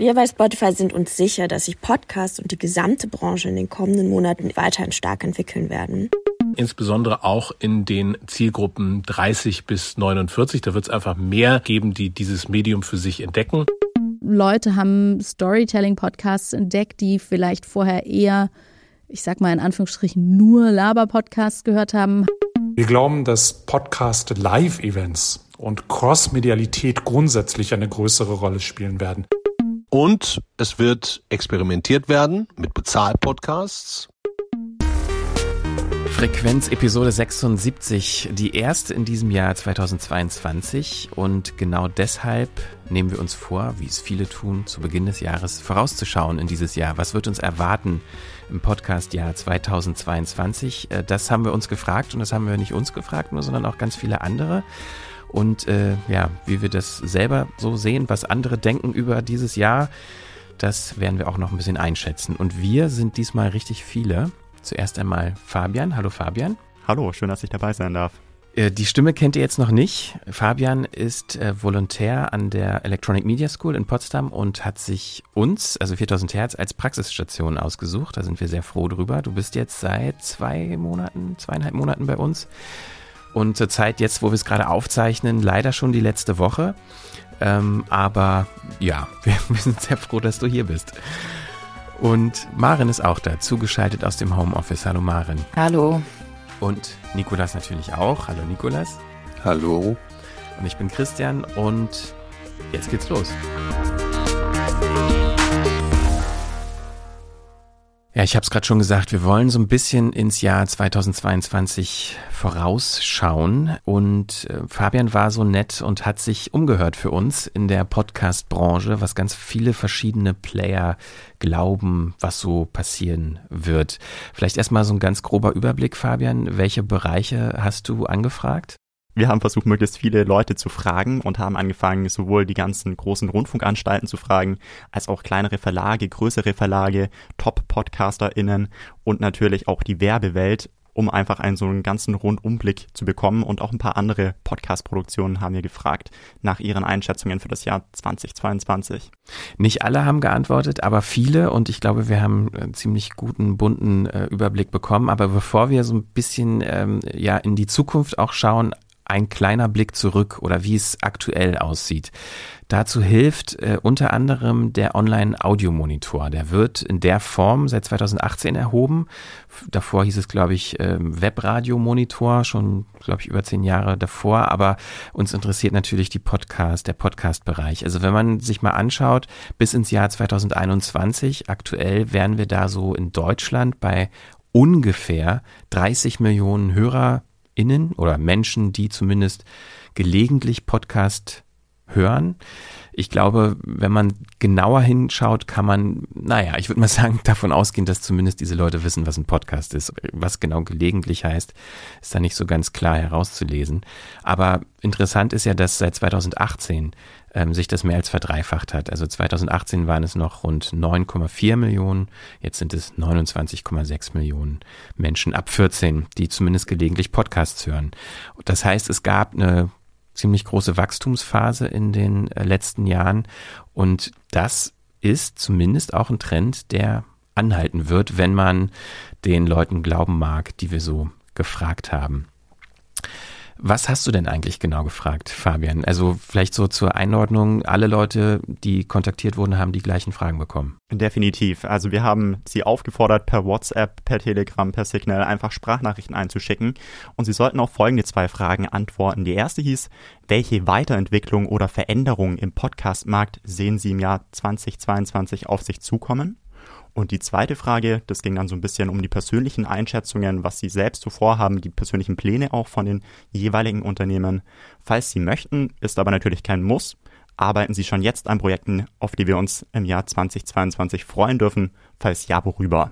Wir bei Spotify sind uns sicher, dass sich Podcasts und die gesamte Branche in den kommenden Monaten weiterhin stark entwickeln werden. Insbesondere auch in den Zielgruppen 30 bis 49. Da wird es einfach mehr geben, die dieses Medium für sich entdecken. Leute haben Storytelling-Podcasts entdeckt, die vielleicht vorher eher, ich sag mal in Anführungsstrichen, nur Laber-Podcasts gehört haben. Wir glauben, dass Podcast-Live-Events und Cross-Medialität grundsätzlich eine größere Rolle spielen werden. Und es wird experimentiert werden mit Bezahl-Podcasts. Frequenz Episode 76, die erste in diesem Jahr 2022. Und genau deshalb nehmen wir uns vor, wie es viele tun, zu Beginn des Jahres vorauszuschauen in dieses Jahr. Was wird uns erwarten im Podcast-Jahr 2022? Äh, das haben wir uns gefragt und das haben wir nicht uns gefragt, nur, sondern auch ganz viele andere und äh, ja, wie wir das selber so sehen, was andere denken über dieses Jahr, das werden wir auch noch ein bisschen einschätzen. Und wir sind diesmal richtig viele. Zuerst einmal Fabian. Hallo Fabian. Hallo, schön, dass ich dabei sein darf. Äh, die Stimme kennt ihr jetzt noch nicht. Fabian ist äh, Volontär an der Electronic Media School in Potsdam und hat sich uns, also 4000 Hertz, als Praxisstation ausgesucht. Da sind wir sehr froh drüber. Du bist jetzt seit zwei Monaten, zweieinhalb Monaten bei uns. Und zur Zeit jetzt, wo wir es gerade aufzeichnen, leider schon die letzte Woche. Ähm, aber ja, wir, wir sind sehr froh, dass du hier bist. Und Maren ist auch da, zugeschaltet aus dem Homeoffice. Hallo Maren. Hallo. Und Nikolas natürlich auch. Hallo Nikolas. Hallo. Und ich bin Christian und jetzt geht's los. Ja, ich habe es gerade schon gesagt, wir wollen so ein bisschen ins Jahr 2022 vorausschauen. Und äh, Fabian war so nett und hat sich umgehört für uns in der Podcast-Branche, was ganz viele verschiedene Player glauben, was so passieren wird. Vielleicht erstmal so ein ganz grober Überblick, Fabian. Welche Bereiche hast du angefragt? Wir haben versucht, möglichst viele Leute zu fragen und haben angefangen, sowohl die ganzen großen Rundfunkanstalten zu fragen, als auch kleinere Verlage, größere Verlage, Top-PodcasterInnen und natürlich auch die Werbewelt, um einfach einen so einen ganzen Rundumblick zu bekommen. Und auch ein paar andere Podcast-Produktionen haben wir gefragt nach ihren Einschätzungen für das Jahr 2022. Nicht alle haben geantwortet, aber viele. Und ich glaube, wir haben einen ziemlich guten, bunten äh, Überblick bekommen. Aber bevor wir so ein bisschen ähm, ja in die Zukunft auch schauen, ein kleiner Blick zurück oder wie es aktuell aussieht. Dazu hilft äh, unter anderem der Online-Audio-Monitor. Der wird in der Form seit 2018 erhoben. Davor hieß es, glaube ich, äh, Webradio-Monitor, schon, glaube ich, über zehn Jahre davor. Aber uns interessiert natürlich die Podcast, der Podcast-Bereich. Also wenn man sich mal anschaut, bis ins Jahr 2021, aktuell wären wir da so in Deutschland bei ungefähr 30 Millionen Hörer HörerInnen oder Menschen, die zumindest gelegentlich Podcast hören. Ich glaube, wenn man genauer hinschaut, kann man, naja, ich würde mal sagen, davon ausgehen, dass zumindest diese Leute wissen, was ein Podcast ist. Was genau gelegentlich heißt, ist da nicht so ganz klar herauszulesen. Aber interessant ist ja, dass seit 2018 ähm, sich das mehr als verdreifacht hat. Also 2018 waren es noch rund 9,4 Millionen, jetzt sind es 29,6 Millionen Menschen ab 14, die zumindest gelegentlich Podcasts hören. Das heißt, es gab eine ziemlich große Wachstumsphase in den äh, letzten Jahren und das ist zumindest auch ein Trend, der anhalten wird, wenn man den Leuten glauben mag, die wir so gefragt haben. Was hast du denn eigentlich genau gefragt, Fabian? Also vielleicht so zur Einordnung, alle Leute, die kontaktiert wurden, haben die gleichen Fragen bekommen. Definitiv. Also wir haben sie aufgefordert, per WhatsApp, per Telegram, per Signal einfach Sprachnachrichten einzuschicken. Und sie sollten auf folgende zwei Fragen antworten. Die erste hieß, welche Weiterentwicklung oder Veränderung im Podcastmarkt sehen Sie im Jahr 2022 auf sich zukommen? Und die zweite Frage, das ging dann so ein bisschen um die persönlichen Einschätzungen, was Sie selbst so vorhaben, die persönlichen Pläne auch von den jeweiligen Unternehmen. Falls Sie möchten, ist aber natürlich kein Muss, arbeiten Sie schon jetzt an Projekten, auf die wir uns im Jahr 2022 freuen dürfen. Falls ja, worüber?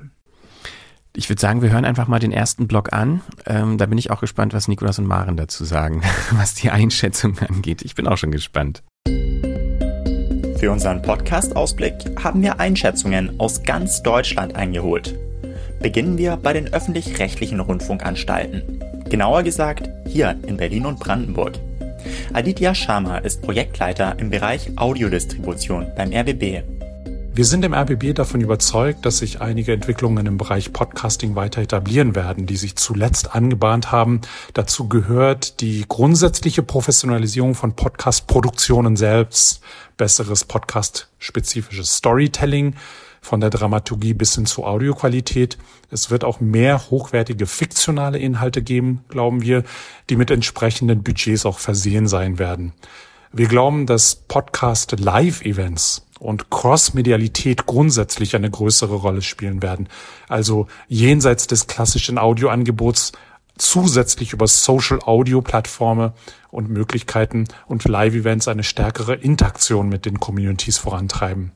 Ich würde sagen, wir hören einfach mal den ersten Block an. Ähm, da bin ich auch gespannt, was Nikolas und Maren dazu sagen, was die Einschätzung angeht. Ich bin auch schon gespannt. Für unseren Podcast-Ausblick haben wir Einschätzungen aus ganz Deutschland eingeholt. Beginnen wir bei den öffentlich-rechtlichen Rundfunkanstalten. Genauer gesagt hier in Berlin und Brandenburg. Aditya Sharma ist Projektleiter im Bereich Audiodistribution beim RBB. Wir sind im RBB davon überzeugt, dass sich einige Entwicklungen im Bereich Podcasting weiter etablieren werden, die sich zuletzt angebahnt haben. Dazu gehört die grundsätzliche Professionalisierung von Podcast-Produktionen selbst, besseres Podcast-spezifisches Storytelling, von der Dramaturgie bis hin zur Audioqualität. Es wird auch mehr hochwertige fiktionale Inhalte geben, glauben wir, die mit entsprechenden Budgets auch versehen sein werden. Wir glauben, dass Podcast Live-Events und Cross-Medialität grundsätzlich eine größere Rolle spielen werden. Also jenseits des klassischen Audioangebots zusätzlich über Social Audio Plattformen und Möglichkeiten und Live-Events eine stärkere Interaktion mit den Communities vorantreiben.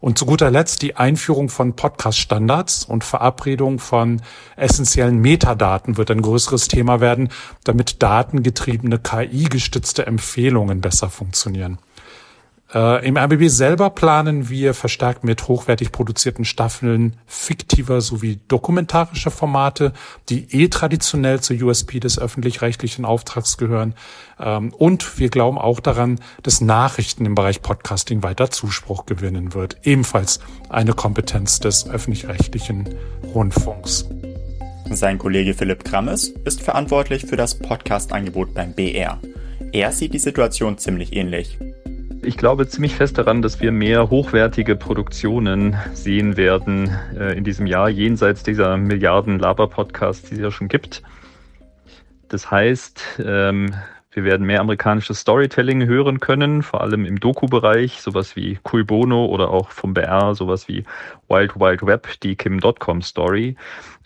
Und zu guter Letzt die Einführung von Podcast-Standards und Verabredung von essentiellen Metadaten wird ein größeres Thema werden, damit datengetriebene KI-gestützte Empfehlungen besser funktionieren. Äh, Im RBB selber planen wir verstärkt mit hochwertig produzierten Staffeln fiktiver sowie dokumentarischer Formate, die eh traditionell zur USP des öffentlich-rechtlichen Auftrags gehören. Ähm, und wir glauben auch daran, dass Nachrichten im Bereich Podcasting weiter Zuspruch gewinnen wird. Ebenfalls eine Kompetenz des öffentlich-rechtlichen Rundfunks. Sein Kollege Philipp Krammes ist verantwortlich für das Podcast-Angebot beim BR. Er sieht die Situation ziemlich ähnlich. Ich glaube ziemlich fest daran, dass wir mehr hochwertige Produktionen sehen werden äh, in diesem Jahr, jenseits dieser Milliarden Laber-Podcasts, die es ja schon gibt. Das heißt, ähm, wir werden mehr amerikanisches Storytelling hören können, vor allem im Doku-Bereich, sowas wie Cui Bono oder auch vom BR, sowas wie Wild Wild Web, die Kim.com Story.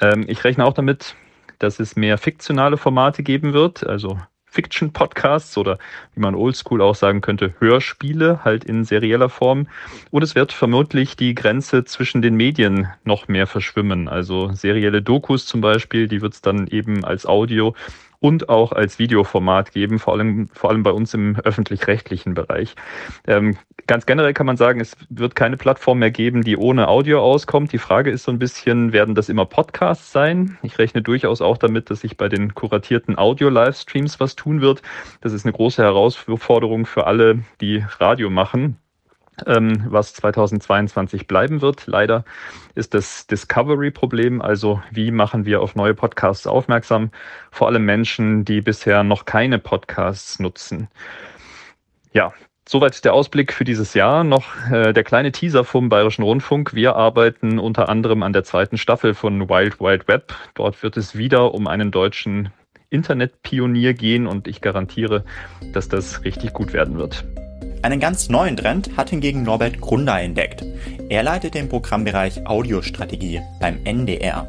Ähm, ich rechne auch damit, dass es mehr fiktionale Formate geben wird, also Fiction-Podcasts oder wie man oldschool auch sagen könnte, Hörspiele halt in serieller Form. Und es wird vermutlich die Grenze zwischen den Medien noch mehr verschwimmen. Also serielle Dokus zum Beispiel, die wird es dann eben als Audio und auch als Videoformat geben, vor allem, vor allem bei uns im öffentlich-rechtlichen Bereich. Ähm, ganz generell kann man sagen, es wird keine Plattform mehr geben, die ohne Audio auskommt. Die Frage ist so ein bisschen, werden das immer Podcasts sein? Ich rechne durchaus auch damit, dass sich bei den kuratierten Audio-Livestreams was tun wird. Das ist eine große Herausforderung für alle, die Radio machen ähm, was 2022 bleiben wird. Leider ist das Discovery-Problem, also wie machen wir auf neue Podcasts aufmerksam, vor allem Menschen, die bisher noch keine Podcasts nutzen. Ja, Soweit der Ausblick für dieses Jahr. Noch äh, der kleine Teaser vom Bayerischen Rundfunk. Wir arbeiten unter anderem an der zweiten Staffel von Wild Wild Web. Dort wird es wieder um einen deutschen Internetpionier gehen und ich garantiere, dass das richtig gut werden wird. Einen ganz neuen Trend hat hingegen Norbert Grunder entdeckt. Er leitet den Programmbereich Audiostrategie beim NDR.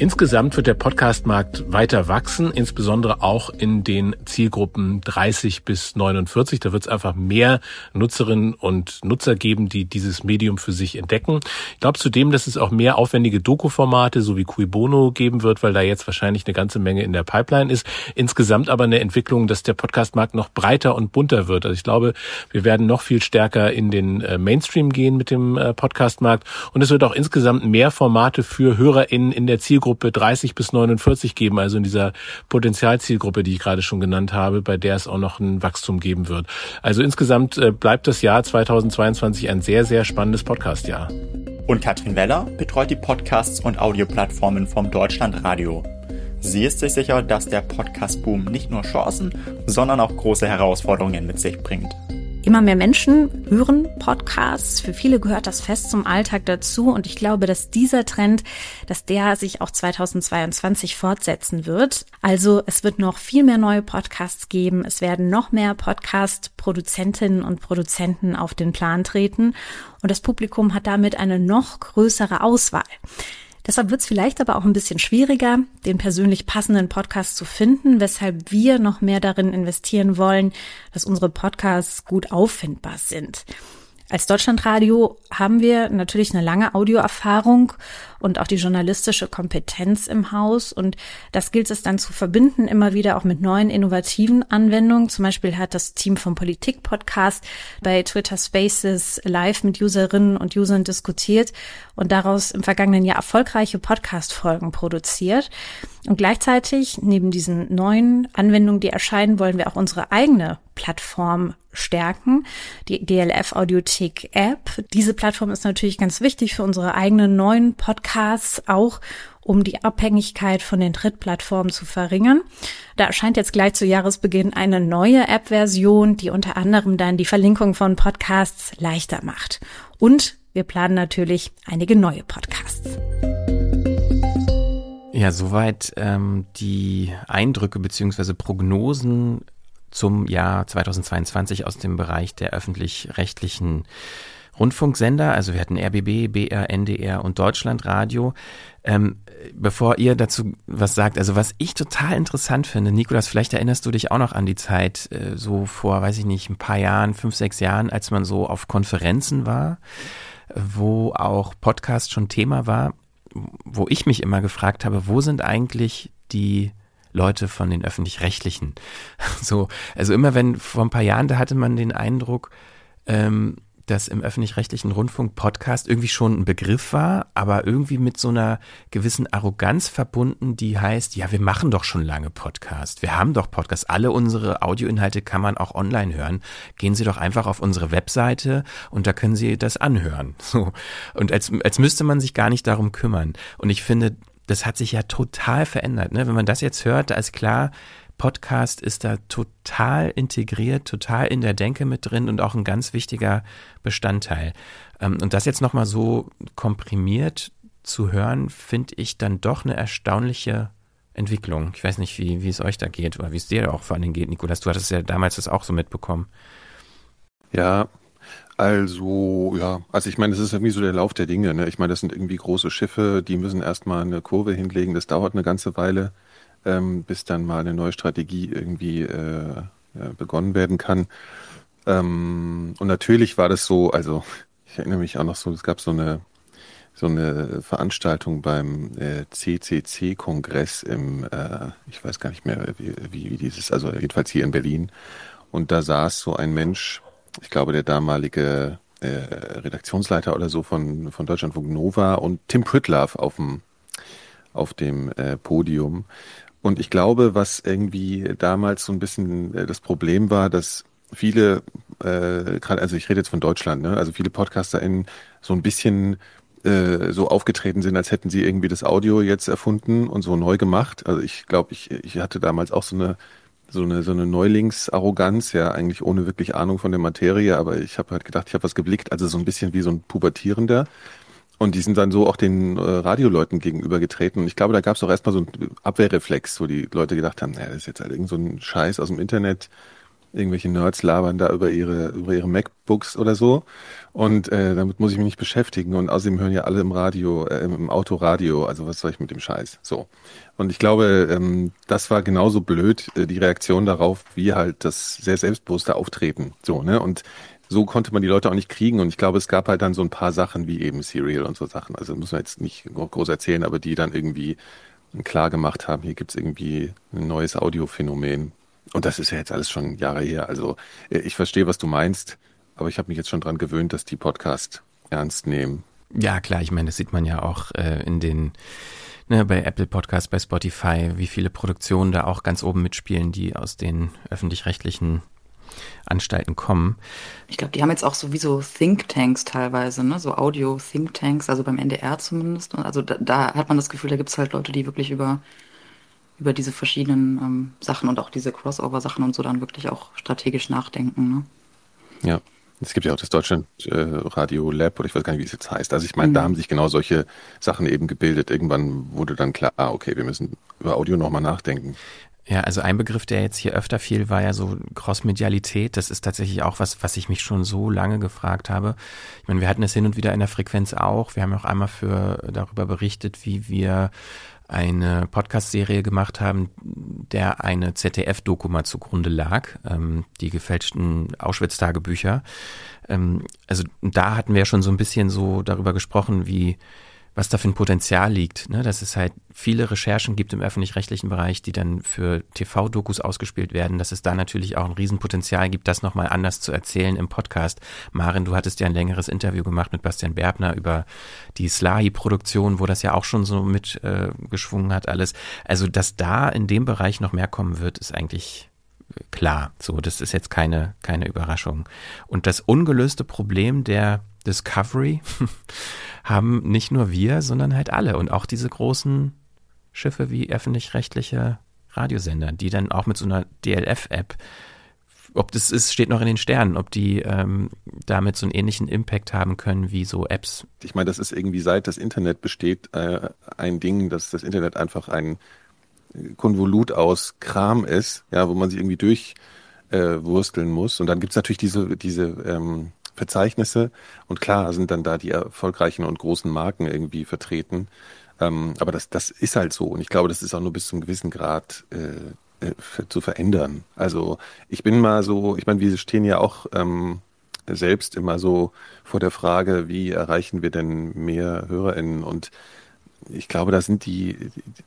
Insgesamt wird der Podcastmarkt weiter wachsen, insbesondere auch in den Zielgruppen 30 bis 49. Da wird es einfach mehr Nutzerinnen und Nutzer geben, die dieses Medium für sich entdecken. Ich glaube zudem, dass es auch mehr aufwendige Doku-Formate, so wie Cui Bono, geben wird, weil da jetzt wahrscheinlich eine ganze Menge in der Pipeline ist. Insgesamt aber eine Entwicklung, dass der Podcastmarkt noch breiter und bunter wird. Also ich glaube, wir werden noch viel stärker in den äh, Mainstream gehen mit dem äh, Podcastmarkt und es wird auch insgesamt mehr Formate für HörerInnen in der Zielgruppe Zielgruppe 30 bis 49 geben, also in dieser Potenzialzielgruppe, die ich gerade schon genannt habe, bei der es auch noch ein Wachstum geben wird. Also insgesamt äh, bleibt das Jahr 2022 ein sehr, sehr spannendes Podcast-Jahr. Und Katrin Weller betreut die Podcasts und Audioplattformen vom Deutschlandradio. Sie ist sich sicher, dass der Podcast-Boom nicht nur Chancen, sondern auch große Herausforderungen mit sich bringt. Immer mehr Menschen hören Podcasts. Für viele gehört das fest zum Alltag dazu. Und ich glaube, dass dieser Trend, dass der sich auch 2022 fortsetzen wird. Also es wird noch viel mehr neue Podcasts geben. Es werden noch mehr Podcast-Produzentinnen und Produzenten auf den Plan treten. Und das Publikum hat damit eine noch größere Auswahl. Deshalb wird es vielleicht aber auch ein bisschen schwieriger, den persönlich passenden Podcast zu finden, weshalb wir noch mehr darin investieren wollen, dass unsere Podcasts gut auffindbar sind. Als Deutschlandradio haben wir natürlich eine lange Audioerfahrung und auch die journalistische Kompetenz im Haus. Und das gilt es dann zu verbinden, immer wieder auch mit neuen innovativen Anwendungen. Zum Beispiel hat das Team vom Politik-Podcast bei Twitter Spaces live mit Userinnen und Usern diskutiert und daraus im vergangenen Jahr erfolgreiche Podcast-Folgen produziert. Und gleichzeitig, neben diesen neuen Anwendungen, die erscheinen, wollen wir auch unsere eigene Plattform stärken, die DLF Audiothek App. Diese Plattform ist natürlich ganz wichtig für unsere eigenen neuen Podcasts, auch um die Abhängigkeit von den Drittplattformen zu verringern. Da erscheint jetzt gleich zu Jahresbeginn eine neue App-Version, die unter anderem dann die Verlinkung von Podcasts leichter macht. Und wir planen natürlich einige neue Podcasts. Ja, soweit ähm, die Eindrücke beziehungsweise Prognosen zum Jahr 2022 aus dem Bereich der öffentlich-rechtlichen Rundfunksender. Also wir hatten RBB, BR, NDR und Deutschlandradio. Ähm, bevor ihr dazu was sagt, also was ich total interessant finde, Nikolas, vielleicht erinnerst du dich auch noch an die Zeit, äh, so vor, weiß ich nicht, ein paar Jahren, fünf, sechs Jahren, als man so auf Konferenzen war, wo auch Podcast schon Thema war wo ich mich immer gefragt habe, wo sind eigentlich die Leute von den öffentlich-rechtlichen? So, also immer wenn vor ein paar Jahren, da hatte man den Eindruck, ähm, dass im öffentlich-rechtlichen Rundfunk Podcast irgendwie schon ein Begriff war, aber irgendwie mit so einer gewissen Arroganz verbunden, die heißt, ja, wir machen doch schon lange Podcast. Wir haben doch Podcast. Alle unsere Audioinhalte kann man auch online hören. Gehen Sie doch einfach auf unsere Webseite und da können Sie das anhören. So. Und als, als müsste man sich gar nicht darum kümmern. Und ich finde, das hat sich ja total verändert. Ne? Wenn man das jetzt hört, da ist klar, Podcast ist da total integriert, total in der Denke mit drin und auch ein ganz wichtiger Bestandteil. Ähm, und das jetzt nochmal so komprimiert zu hören, finde ich dann doch eine erstaunliche Entwicklung. Ich weiß nicht, wie, wie es euch da geht oder wie es dir auch vor allen Dingen geht, Nikolas. Du hattest ja damals das auch so mitbekommen. Ja, also, ja, also ich meine, das ist irgendwie so der Lauf der Dinge. Ne? Ich meine, das sind irgendwie große Schiffe, die müssen erstmal eine Kurve hinlegen, das dauert eine ganze Weile ähm, bis dann mal eine neue Strategie irgendwie äh, begonnen werden kann. Ähm, und natürlich war das so, also ich erinnere mich auch noch so, es gab so eine so eine Veranstaltung beim äh, CCC-Kongress im, äh, ich weiß gar nicht mehr, wie, wie, dieses, also jedenfalls hier in Berlin. Und da saß so ein Mensch, ich glaube der damalige äh, Redaktionsleiter oder so von, von Deutschlandfunk Nova und Tim Pritlove auf dem, auf dem äh, Podium. Und ich glaube, was irgendwie damals so ein bisschen äh, das Problem war, dass viele, äh, gerade, also ich rede jetzt von Deutschland, ne, also viele PodcasterInnen so ein bisschen äh, so aufgetreten sind, als hätten sie irgendwie das Audio jetzt erfunden und so neu gemacht. Also ich glaube, ich, ich hatte damals auch so eine so eine so eine Neulingsarroganz, ja eigentlich ohne wirklich Ahnung von der Materie, aber ich habe halt gedacht, ich habe was geblickt, also so ein bisschen wie so ein pubertierender. Und die sind dann so auch den äh, Radioleuten gegenübergetreten. Und ich glaube, da gab es auch erstmal so einen Abwehrreflex, wo die Leute gedacht haben, naja, das ist jetzt halt irgend so ein Scheiß aus dem Internet. Irgendwelche Nerds labern da über ihre, über ihre MacBooks oder so. Und äh, damit muss ich mich nicht beschäftigen. Und außerdem hören ja alle im Radio, äh, im Autoradio. Also was soll ich mit dem Scheiß? So. Und ich glaube, ähm, das war genauso blöd, äh, die Reaktion darauf, wie halt das sehr selbstbewusste Auftreten. So, ne? Und so konnte man die Leute auch nicht kriegen. Und ich glaube, es gab halt dann so ein paar Sachen wie eben Serial und so Sachen. Also muss man jetzt nicht groß erzählen, aber die dann irgendwie klar gemacht haben, hier gibt's irgendwie ein neues Audiophänomen. Und das ist ja jetzt alles schon Jahre her. Also äh, ich verstehe, was du meinst, aber ich habe mich jetzt schon dran gewöhnt, dass die Podcast ernst nehmen. Ja, klar, ich meine, das sieht man ja auch äh, in den ne, bei Apple Podcasts, bei Spotify, wie viele Produktionen da auch ganz oben mitspielen, die aus den öffentlich-rechtlichen Anstalten kommen. Ich glaube, die haben jetzt auch sowieso Thinktanks teilweise, ne? so Audio-Thinktanks, also beim NDR zumindest. Also da, da hat man das Gefühl, da gibt es halt Leute, die wirklich über, über diese verschiedenen ähm, Sachen und auch diese Crossover-Sachen und so dann wirklich auch strategisch nachdenken. Ne? Ja. Es gibt ja auch das Deutschland äh, Radio Lab oder ich weiß gar nicht, wie es jetzt heißt. Also ich meine, mhm. da haben sich genau solche Sachen eben gebildet. Irgendwann wurde dann klar, ah, okay, wir müssen über Audio nochmal nachdenken. Ja, also ein Begriff, der jetzt hier öfter fiel, war ja so Crossmedialität. Das ist tatsächlich auch was, was ich mich schon so lange gefragt habe. Ich meine, wir hatten es hin und wieder in der Frequenz auch. Wir haben auch einmal für darüber berichtet, wie wir eine Podcast-Serie gemacht haben, der eine ZDF-Doku mal zugrunde lag, ähm, die gefälschten Auschwitz-Tagebücher. Ähm, also da hatten wir schon so ein bisschen so darüber gesprochen, wie was da für ein Potenzial liegt, ne? dass es halt viele Recherchen gibt im öffentlich-rechtlichen Bereich, die dann für TV-Dokus ausgespielt werden, dass es da natürlich auch ein Riesenpotenzial gibt, das nochmal anders zu erzählen im Podcast. Marin, du hattest ja ein längeres Interview gemacht mit Bastian Berbner über die Slahi-Produktion, wo das ja auch schon so mitgeschwungen äh, hat alles. Also, dass da in dem Bereich noch mehr kommen wird, ist eigentlich klar. So, das ist jetzt keine, keine Überraschung. Und das ungelöste Problem der Discovery haben nicht nur wir, sondern halt alle und auch diese großen Schiffe wie öffentlich-rechtliche Radiosender, die dann auch mit so einer DLF-App ob das ist, steht noch in den Sternen, ob die ähm, damit so einen ähnlichen Impact haben können wie so Apps. Ich meine, das ist irgendwie seit das Internet besteht äh, ein Ding, dass das Internet einfach ein Konvolut aus Kram ist, ja, wo man sich irgendwie durchwursteln äh, muss. Und dann gibt's natürlich diese, diese ähm, Verzeichnisse und klar sind dann da die erfolgreichen und großen Marken irgendwie vertreten. Ähm, aber das, das ist halt so. Und ich glaube, das ist auch nur bis zum gewissen Grad äh, äh, zu verändern. Also ich bin mal so, ich meine, wir stehen ja auch ähm, selbst immer so vor der Frage, wie erreichen wir denn mehr HörerInnen und ich glaube, da sind die,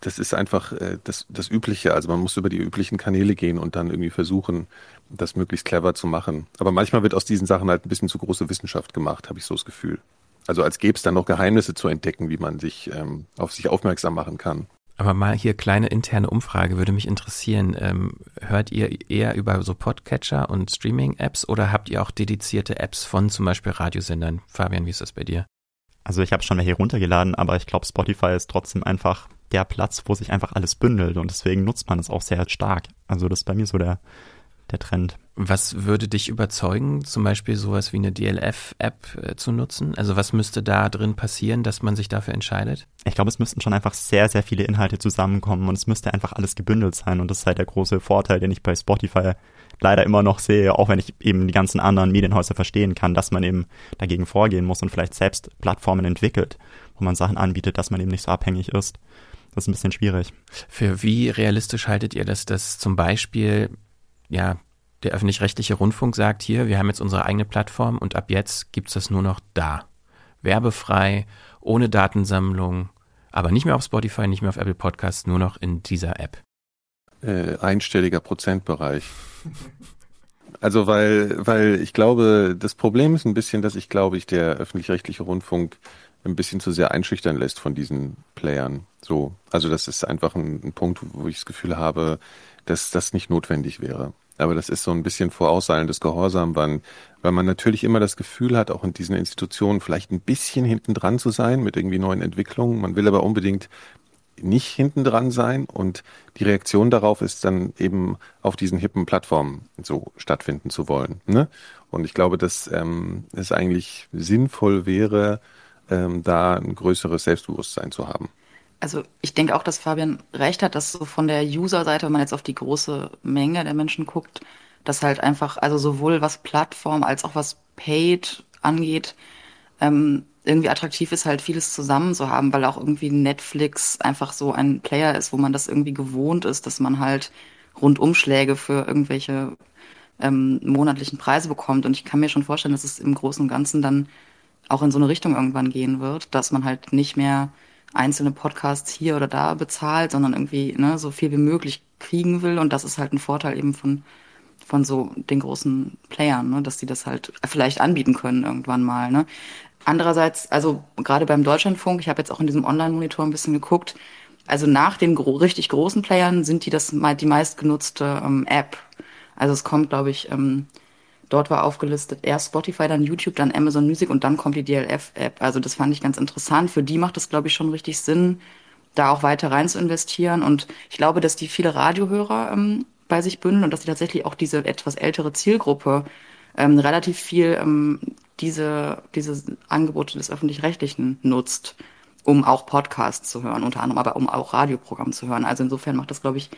das ist einfach äh, das, das Übliche. Also man muss über die üblichen Kanäle gehen und dann irgendwie versuchen, das möglichst clever zu machen. Aber manchmal wird aus diesen Sachen halt ein bisschen zu große Wissenschaft gemacht, habe ich so das Gefühl. Also als gäbe es dann noch Geheimnisse zu entdecken, wie man sich ähm, auf sich aufmerksam machen kann. Aber mal hier kleine interne Umfrage würde mich interessieren. Ähm, hört ihr eher über so Podcatcher und Streaming-Apps oder habt ihr auch dedizierte Apps von zum Beispiel Radiosendern? Fabian, wie ist das bei dir? Also ich habe schon welche runtergeladen, aber ich glaube, Spotify ist trotzdem einfach der Platz, wo sich einfach alles bündelt und deswegen nutzt man es auch sehr stark. Also das ist bei mir so der, der Trend. Was würde dich überzeugen, zum Beispiel sowas wie eine DLF-App äh, zu nutzen? Also was müsste da drin passieren, dass man sich dafür entscheidet? Ich glaube, es müssten schon einfach sehr, sehr viele Inhalte zusammenkommen und es müsste einfach alles gebündelt sein. Und das ist halt der große Vorteil, den ich bei Spotify leider immer noch sehe, auch wenn ich eben die ganzen anderen Medienhäuser verstehen kann, dass man eben dagegen vorgehen muss und vielleicht selbst Plattformen entwickelt, wo man Sachen anbietet, dass man eben nicht so abhängig ist. Das ist ein bisschen schwierig. Für wie realistisch haltet ihr das, dass zum Beispiel ja der öffentlich-rechtliche Rundfunk sagt hier, wir haben jetzt unsere eigene Plattform und ab jetzt gibt es das nur noch da. Werbefrei, ohne Datensammlung, aber nicht mehr auf Spotify, nicht mehr auf Apple Podcasts, nur noch in dieser App. Äh, einstelliger Prozentbereich. Also weil, weil ich glaube, das Problem ist ein bisschen, dass ich glaube, ich der öffentlich-rechtliche Rundfunk ein bisschen zu sehr einschüchtern lässt von diesen Playern. So, also das ist einfach ein, ein Punkt, wo ich das Gefühl habe, dass das nicht notwendig wäre. Aber das ist so ein bisschen vorausseilendes Gehorsam, weil, weil man natürlich immer das Gefühl hat, auch in diesen Institutionen vielleicht ein bisschen hinten dran zu sein mit irgendwie neuen Entwicklungen. Man will aber unbedingt nicht hinten dran sein und die Reaktion darauf ist dann eben auf diesen hippen Plattformen so stattfinden zu wollen. Ne? Und ich glaube, dass ähm, es eigentlich sinnvoll wäre, ähm, da ein größeres Selbstbewusstsein zu haben also ich denke auch, dass Fabian recht hat, dass so von der User-Seite, wenn man jetzt auf die große Menge der Menschen guckt, dass halt einfach, also sowohl was Plattform als auch was Paid angeht, ähm, irgendwie attraktiv ist, halt vieles zusammen zu haben, weil auch irgendwie Netflix einfach so ein Player ist, wo man das irgendwie gewohnt ist, dass man halt Rundumschläge für irgendwelche ähm, monatlichen Preise bekommt. Und ich kann mir schon vorstellen, dass es im Großen und Ganzen dann auch in so eine Richtung irgendwann gehen wird, dass man halt nicht mehr einzelne Podcasts hier oder da bezahlt, sondern irgendwie ne, so viel wie möglich kriegen will. Und das ist halt ein Vorteil eben von, von so den großen Playern, ne, dass die das halt vielleicht anbieten können irgendwann mal. Ne. Andererseits, also gerade beim Deutschlandfunk, ich habe jetzt auch in diesem Online-Monitor ein bisschen geguckt, also nach den gro richtig großen Playern sind die das die meistgenutzte ähm, App. Also es kommt, glaube ich, ähm, Dort war aufgelistet erst Spotify, dann YouTube, dann Amazon Music und dann kommt die DLF-App. Also das fand ich ganz interessant. Für die macht es, glaube ich, schon richtig Sinn, da auch weiter rein zu investieren. Und ich glaube, dass die viele Radiohörer ähm, bei sich bündeln und dass die tatsächlich auch diese etwas ältere Zielgruppe ähm, relativ viel ähm, diese, diese Angebote des Öffentlich-Rechtlichen nutzt, um auch Podcasts zu hören, unter anderem aber um auch Radioprogramm zu hören. Also insofern macht das, glaube ich,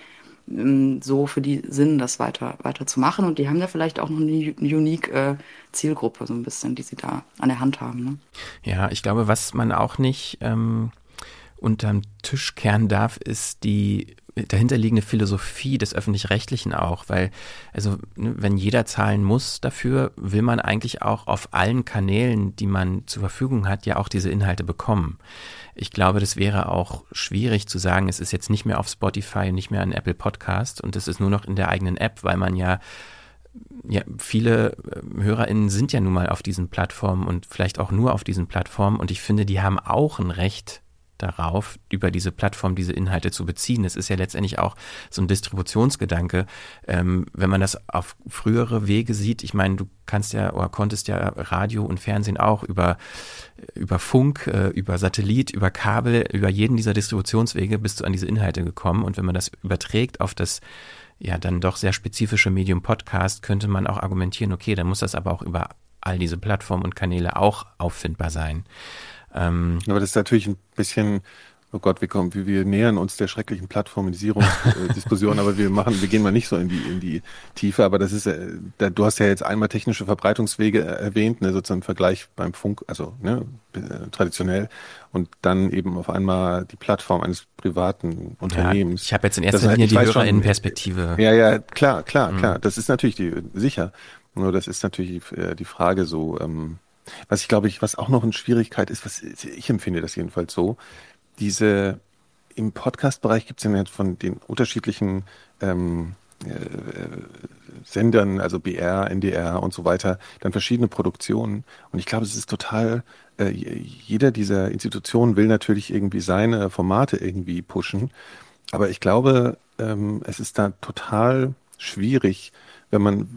ähm, so für die Sinn, das weiter, weiter zu machen. Und die haben ja vielleicht auch noch eine unique äh, Zielgruppe, so ein bisschen, die sie da an der Hand haben. Ne? Ja, ich glaube, was man auch nicht ähm, unterm Tisch kehren darf, ist die dahinterliegende Philosophie des öffentlich-rechtlichen auch, weil also ne, wenn jeder zahlen muss dafür, will man eigentlich auch auf allen Kanälen, die man zur Verfügung hat, ja auch diese Inhalte bekommen. Ich glaube, das wäre auch schwierig zu sagen, es ist jetzt nicht mehr auf Spotify, nicht mehr an Apple Podcast und es ist nur noch in der eigenen App, weil man ja ja, viele ähm, HörerInnen sind ja nun mal auf diesen Plattformen und vielleicht auch nur auf diesen Plattformen und ich finde, die haben auch ein Recht, darauf, über diese Plattform diese Inhalte zu beziehen. Es ist ja letztendlich auch so ein Distributionsgedanke. Ähm, wenn man das auf frühere Wege sieht, ich meine, du kannst ja oder konntest ja Radio und Fernsehen auch über, über Funk, äh, über Satellit, über Kabel, über jeden dieser Distributionswege bist du an diese Inhalte gekommen. Und wenn man das überträgt auf das ja dann doch sehr spezifische Medium Podcast, könnte man auch argumentieren, okay, dann muss das aber auch über all diese Plattformen und Kanäle auch auffindbar sein. Ähm, Aber das ist natürlich ein bisschen, oh Gott, wir, kommen, wir, nähern uns der schrecklichen Plattformisierungsdiskussion, aber wir machen, wir gehen mal nicht so in die, in die Tiefe. Aber das ist, äh, da, du hast ja jetzt einmal technische Verbreitungswege erwähnt, ne, sozusagen Vergleich beim Funk, also ne, äh, traditionell, und dann eben auf einmal die Plattform eines privaten Unternehmens. Ja, ich habe jetzt in erster Linie die HörerInnen-Perspektive. Ja, ja, klar, klar, mhm. klar. Das ist natürlich die, sicher. Nur das ist natürlich die Frage so, ähm, was ich glaube ich, was auch noch eine Schwierigkeit ist, was ich empfinde das jedenfalls so, diese im Podcast-Bereich gibt es ja von den unterschiedlichen ähm, äh, Sendern, also BR, NDR und so weiter, dann verschiedene Produktionen. Und ich glaube, es ist total, äh, jeder dieser Institutionen will natürlich irgendwie seine Formate irgendwie pushen. Aber ich glaube, ähm, es ist da total schwierig, wenn man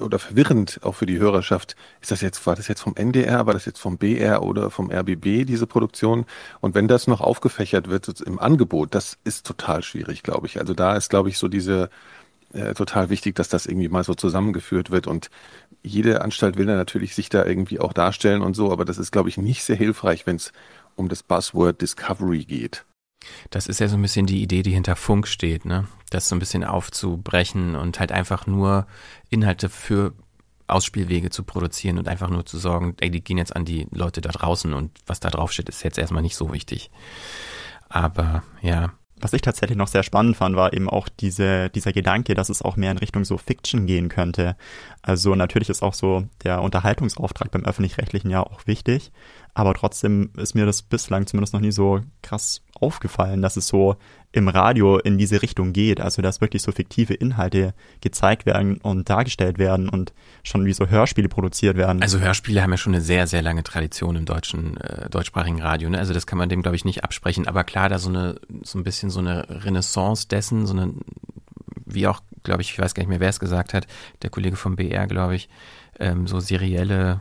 oder verwirrend auch für die Hörerschaft, ist das jetzt, war das jetzt vom NDR, war das jetzt vom BR oder vom RBB, diese Produktion? Und wenn das noch aufgefächert wird im Angebot, das ist total schwierig, glaube ich. Also da ist, glaube ich, so diese äh, total wichtig, dass das irgendwie mal so zusammengeführt wird und jede Anstalt will dann natürlich sich da irgendwie auch darstellen und so, aber das ist, glaube ich, nicht sehr hilfreich, wenn es um das Buzzword Discovery geht. Das ist ja so ein bisschen die Idee, die hinter Funk steht, ne? Das so ein bisschen aufzubrechen und halt einfach nur Inhalte für Ausspielwege zu produzieren und einfach nur zu sorgen, ey, die gehen jetzt an die Leute da draußen und was da drauf steht, ist jetzt erstmal nicht so wichtig. Aber ja, was ich tatsächlich noch sehr spannend fand, war eben auch diese, dieser Gedanke, dass es auch mehr in Richtung so Fiction gehen könnte. Also natürlich ist auch so der Unterhaltungsauftrag beim öffentlich-rechtlichen ja auch wichtig, aber trotzdem ist mir das bislang zumindest noch nie so krass aufgefallen, dass es so im Radio in diese Richtung geht. Also dass wirklich so fiktive Inhalte gezeigt werden und dargestellt werden und schon wie so Hörspiele produziert werden. Also Hörspiele haben ja schon eine sehr, sehr lange Tradition im deutschen, äh, deutschsprachigen Radio. Ne? Also das kann man dem, glaube ich, nicht absprechen. Aber klar, da so eine, so ein bisschen so eine Renaissance dessen, so eine, wie auch, glaube ich, ich weiß gar nicht mehr, wer es gesagt hat, der Kollege vom BR, glaube ich, ähm, so serielle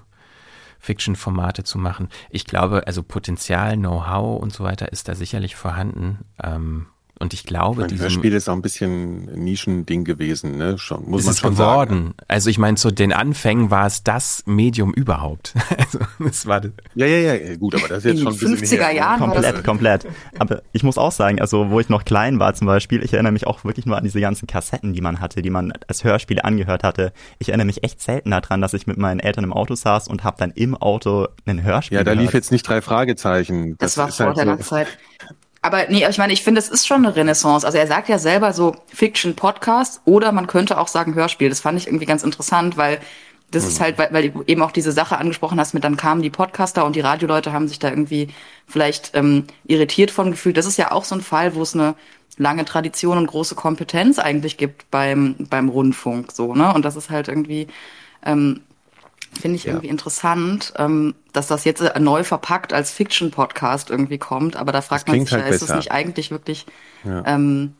Fiction-Formate zu machen. Ich glaube, also Potenzial, Know-how und so weiter ist da sicherlich vorhanden. Ähm, und ich glaube, dieses Hörspiel ist auch ein bisschen ein Nischending gewesen, ne? Schon, muss man schon geworden. sagen. Also ich meine, zu den Anfängen war es das Medium überhaupt. also es war ja, ja, ja, gut, aber das ist jetzt schon ein bisschen 50er her. Jahren. Komplett, komplett. Aber ich muss auch sagen, also wo ich noch klein war zum Beispiel, ich erinnere mich auch wirklich nur an diese ganzen Kassetten, die man hatte, die man als Hörspiele angehört hatte. Ich erinnere mich echt selten daran, dass ich mit meinen Eltern im Auto saß und habe dann im Auto ein Hörspiel Ja, da gehört. lief jetzt nicht drei Fragezeichen. Das, das war vor halt der so. Zeit. Aber nee, ich meine, ich finde, es ist schon eine Renaissance. Also er sagt ja selber so Fiction-Podcast oder man könnte auch sagen Hörspiel. Das fand ich irgendwie ganz interessant, weil das mhm. ist halt, weil, weil du eben auch diese Sache angesprochen hast mit, dann kamen die Podcaster und die Radioleute haben sich da irgendwie vielleicht ähm, irritiert von gefühlt. Das ist ja auch so ein Fall, wo es eine lange Tradition und große Kompetenz eigentlich gibt beim, beim Rundfunk, so, ne? Und das ist halt irgendwie, ähm, Finde ich ja. irgendwie interessant, ähm, dass das jetzt neu verpackt als Fiction-Podcast irgendwie kommt. Aber da fragt man sich halt ja, ist das nicht eigentlich wirklich. Ja. Ähm,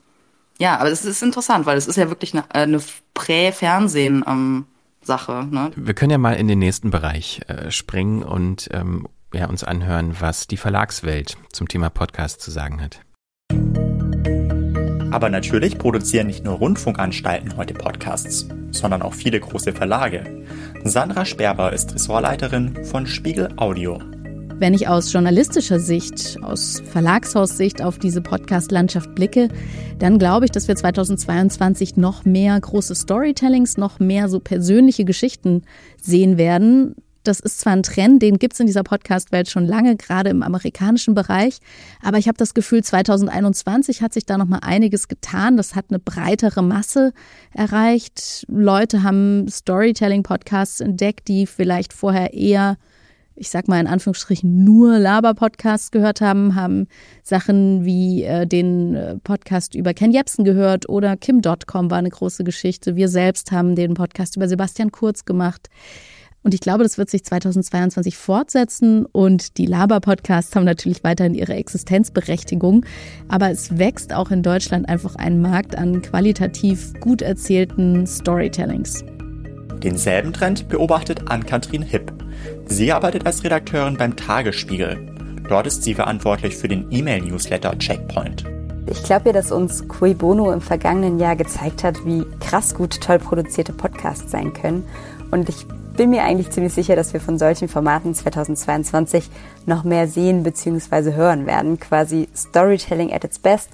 ja, aber es ist interessant, weil es ist ja wirklich eine, eine Prä-Fernsehen-Sache. ne? Wir können ja mal in den nächsten Bereich äh, springen und ähm, ja, uns anhören, was die Verlagswelt zum Thema Podcast zu sagen hat. Aber natürlich produzieren nicht nur Rundfunkanstalten heute Podcasts, sondern auch viele große Verlage. Sandra Sperber ist Ressortleiterin von Spiegel Audio. Wenn ich aus journalistischer Sicht, aus Verlagshaussicht auf diese Podcast-Landschaft blicke, dann glaube ich, dass wir 2022 noch mehr große Storytellings, noch mehr so persönliche Geschichten sehen werden, das ist zwar ein Trend, den gibt es in dieser Podcast-Welt schon lange, gerade im amerikanischen Bereich, aber ich habe das Gefühl, 2021 hat sich da noch mal einiges getan. Das hat eine breitere Masse erreicht. Leute haben Storytelling-Podcasts entdeckt, die vielleicht vorher eher ich sag mal in Anführungsstrichen nur Laber-Podcasts gehört haben, haben Sachen wie äh, den äh, Podcast über Ken Jebsen gehört oder Kim.com war eine große Geschichte. Wir selbst haben den Podcast über Sebastian Kurz gemacht. Und ich glaube, das wird sich 2022 fortsetzen und die Laber-Podcasts haben natürlich weiterhin ihre Existenzberechtigung. Aber es wächst auch in Deutschland einfach ein Markt an qualitativ gut erzählten Storytellings. Denselben Trend beobachtet Ann-Kathrin Hipp. Sie arbeitet als Redakteurin beim Tagesspiegel. Dort ist sie verantwortlich für den E-Mail-Newsletter Checkpoint. Ich glaube ja, dass uns Cui Bono im vergangenen Jahr gezeigt hat, wie krass gut toll produzierte Podcasts sein können. Und ich bin mir eigentlich ziemlich sicher, dass wir von solchen Formaten 2022 noch mehr sehen bzw. hören werden. Quasi Storytelling at its best.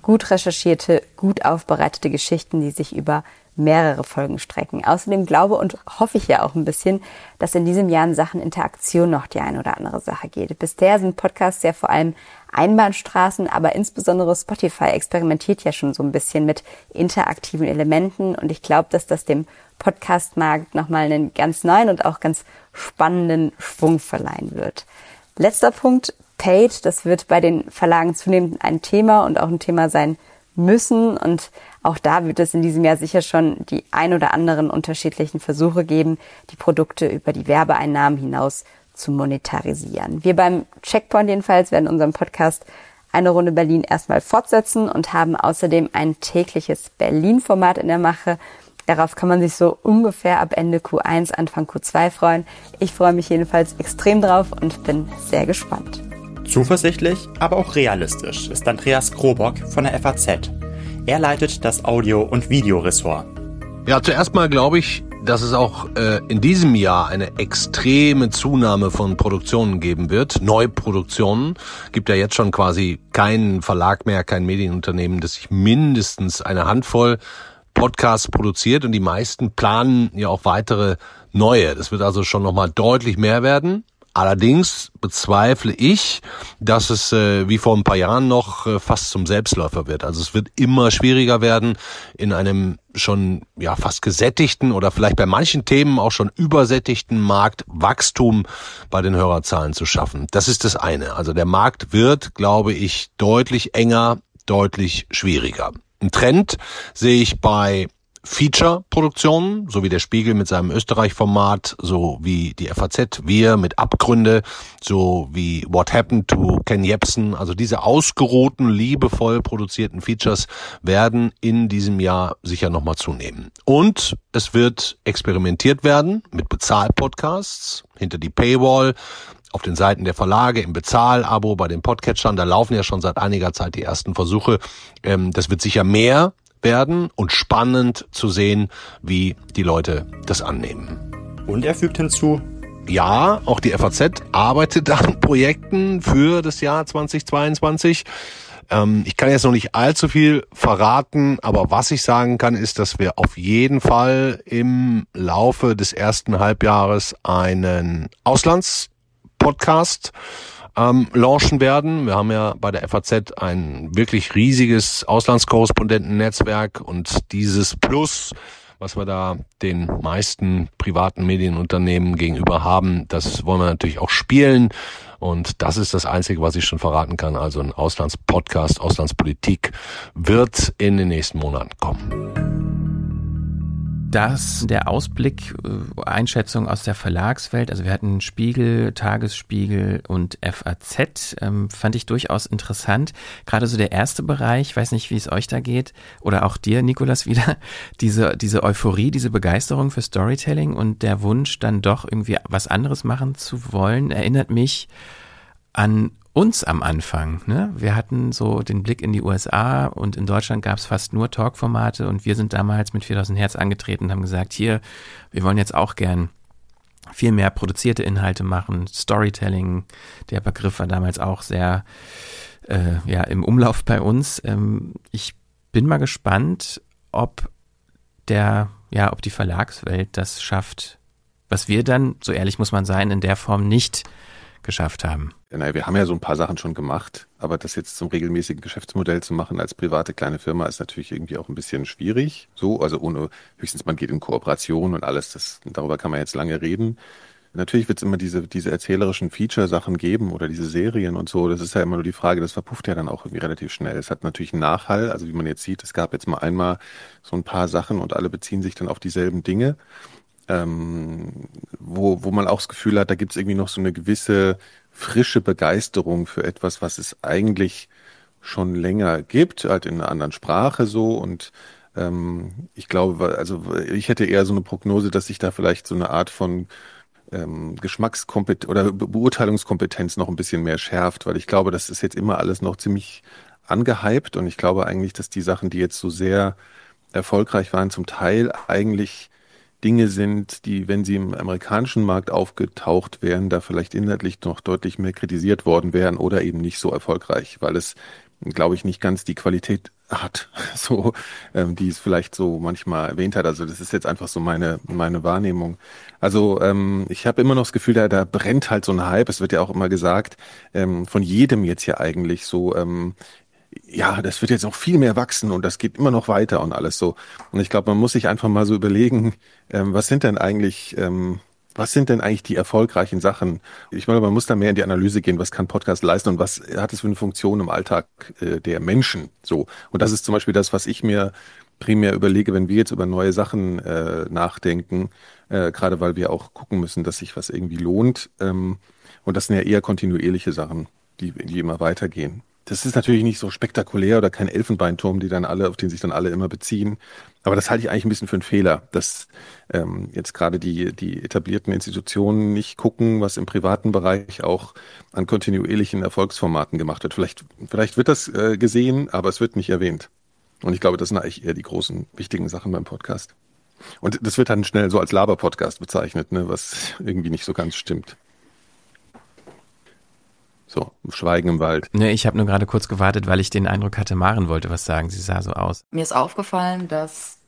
Gut recherchierte, gut aufbereitete Geschichten, die sich über mehrere Folgen strecken. Außerdem glaube und hoffe ich ja auch ein bisschen, dass in diesem Jahr in Sachen Interaktion noch die eine oder andere Sache geht. Bisher sind Podcasts ja vor allem Einbahnstraßen, aber insbesondere Spotify experimentiert ja schon so ein bisschen mit interaktiven Elementen und ich glaube, dass das dem Podcastmarkt nochmal einen ganz neuen und auch ganz spannenden Schwung verleihen wird. Letzter Punkt, Paid, das wird bei den Verlagen zunehmend ein Thema und auch ein Thema sein müssen und auch da wird es in diesem Jahr sicher schon die ein oder anderen unterschiedlichen Versuche geben, die Produkte über die Werbeeinnahmen hinaus zu monetarisieren. Wir beim Checkpoint jedenfalls werden unseren Podcast eine Runde Berlin erstmal fortsetzen und haben außerdem ein tägliches Berlin-Format in der Mache. Darauf kann man sich so ungefähr ab Ende Q1, Anfang Q2 freuen. Ich freue mich jedenfalls extrem drauf und bin sehr gespannt. Zuversichtlich, aber auch realistisch ist Andreas Krobock von der FAZ. Er leitet das Audio- und Videoressort. Ja, zuerst mal glaube ich, dass es auch äh, in diesem Jahr eine extreme Zunahme von Produktionen geben wird, Neuproduktionen. Gibt ja jetzt schon quasi keinen Verlag mehr, kein Medienunternehmen, das sich mindestens eine Handvoll Podcasts produziert und die meisten planen ja auch weitere neue. Das wird also schon nochmal deutlich mehr werden. Allerdings bezweifle ich, dass es äh, wie vor ein paar Jahren noch äh, fast zum Selbstläufer wird. Also es wird immer schwieriger werden, in einem schon ja fast gesättigten oder vielleicht bei manchen Themen auch schon übersättigten Markt Wachstum bei den Hörerzahlen zu schaffen. Das ist das eine. Also der Markt wird, glaube ich, deutlich enger, deutlich schwieriger. Ein Trend sehe ich bei Feature-Produktionen, so wie der Spiegel mit seinem Österreich-Format, so wie die FAZ, wir mit Abgründe, so wie What Happened to Ken Jebsen. Also diese ausgeruhten, liebevoll produzierten Features werden in diesem Jahr sicher nochmal zunehmen. Und es wird experimentiert werden mit Bezahl-Podcasts hinter die Paywall auf den Seiten der Verlage, im Bezahlabo, bei den Podcatchern, da laufen ja schon seit einiger Zeit die ersten Versuche. Ähm, das wird sicher mehr werden und spannend zu sehen, wie die Leute das annehmen. Und er fügt hinzu, ja, auch die FAZ arbeitet an Projekten für das Jahr 2022. Ähm, ich kann jetzt noch nicht allzu viel verraten, aber was ich sagen kann, ist, dass wir auf jeden Fall im Laufe des ersten Halbjahres einen Auslandspodcast ähm, launchen werden. Wir haben ja bei der FAZ ein wirklich riesiges Auslandskorrespondentennetzwerk und dieses Plus, was wir da den meisten privaten Medienunternehmen gegenüber haben, das wollen wir natürlich auch spielen. Und das ist das Einzige, was ich schon verraten kann. Also ein Auslandspodcast, Auslandspolitik wird in den nächsten Monaten kommen dass der Ausblick, äh, Einschätzung aus der Verlagswelt, also wir hatten Spiegel, Tagesspiegel und FAZ, ähm, fand ich durchaus interessant. Gerade so der erste Bereich, weiß nicht, wie es euch da geht, oder auch dir, Nikolas, wieder, diese, diese Euphorie, diese Begeisterung für Storytelling und der Wunsch, dann doch irgendwie was anderes machen zu wollen, erinnert mich an uns am Anfang. Ne? Wir hatten so den Blick in die USA und in Deutschland gab es fast nur Talkformate und wir sind damals mit 4000 Hertz angetreten und haben gesagt, hier, wir wollen jetzt auch gern viel mehr produzierte Inhalte machen, Storytelling, der Begriff war damals auch sehr äh, ja, im Umlauf bei uns. Ähm, ich bin mal gespannt, ob der, ja, ob die Verlagswelt das schafft, was wir dann, so ehrlich muss man sein, in der Form nicht geschafft haben? Ja, naja, wir haben ja so ein paar Sachen schon gemacht, aber das jetzt zum regelmäßigen Geschäftsmodell zu machen als private kleine Firma ist natürlich irgendwie auch ein bisschen schwierig. So, also ohne, höchstens man geht in Kooperation und alles, das, darüber kann man jetzt lange reden. Natürlich wird es immer diese, diese erzählerischen Feature-Sachen geben oder diese Serien und so. Das ist ja immer nur die Frage, das verpufft ja dann auch irgendwie relativ schnell. Es hat natürlich einen Nachhall, also wie man jetzt sieht, es gab jetzt mal einmal so ein paar Sachen und alle beziehen sich dann auf dieselben Dinge. Ähm, wo, wo man auch das Gefühl hat, da gibt es irgendwie noch so eine gewisse frische Begeisterung für etwas, was es eigentlich schon länger gibt, halt in einer anderen Sprache so. Und ähm, ich glaube, also ich hätte eher so eine Prognose, dass sich da vielleicht so eine Art von ähm, Geschmackskompetenz oder Be Beurteilungskompetenz noch ein bisschen mehr schärft, weil ich glaube, das ist jetzt immer alles noch ziemlich angehypt. Und ich glaube eigentlich, dass die Sachen, die jetzt so sehr erfolgreich waren, zum Teil eigentlich Dinge sind, die, wenn sie im amerikanischen Markt aufgetaucht wären, da vielleicht inhaltlich noch deutlich mehr kritisiert worden wären oder eben nicht so erfolgreich, weil es, glaube ich, nicht ganz die Qualität hat, so ähm, die es vielleicht so manchmal erwähnt hat. Also das ist jetzt einfach so meine meine Wahrnehmung. Also ähm, ich habe immer noch das Gefühl, da da brennt halt so ein Hype. Es wird ja auch immer gesagt ähm, von jedem jetzt hier eigentlich so. Ähm, ja, das wird jetzt noch viel mehr wachsen und das geht immer noch weiter und alles so. Und ich glaube, man muss sich einfach mal so überlegen, ähm, was sind denn eigentlich ähm, was sind denn eigentlich die erfolgreichen Sachen? Ich meine, man muss da mehr in die Analyse gehen, was kann Podcast leisten und was hat es für eine Funktion im Alltag äh, der Menschen? So. Und das ist zum Beispiel das, was ich mir primär überlege, wenn wir jetzt über neue Sachen äh, nachdenken, äh, gerade weil wir auch gucken müssen, dass sich was irgendwie lohnt. Ähm, und das sind ja eher kontinuierliche Sachen, die, die immer weitergehen. Das ist natürlich nicht so spektakulär oder kein Elfenbeinturm, die dann alle, auf den sich dann alle immer beziehen. Aber das halte ich eigentlich ein bisschen für einen Fehler, dass ähm, jetzt gerade die, die etablierten Institutionen nicht gucken, was im privaten Bereich auch an kontinuierlichen Erfolgsformaten gemacht wird. Vielleicht, vielleicht wird das äh, gesehen, aber es wird nicht erwähnt. Und ich glaube, das sind eigentlich eher die großen, wichtigen Sachen beim Podcast. Und das wird dann schnell so als Laber-Podcast bezeichnet, ne, was irgendwie nicht so ganz stimmt. So, Schweigen im Wald. Nee, ich habe nur gerade kurz gewartet, weil ich den Eindruck hatte, Maren wollte was sagen. Sie sah so aus. Mir ist aufgefallen, dass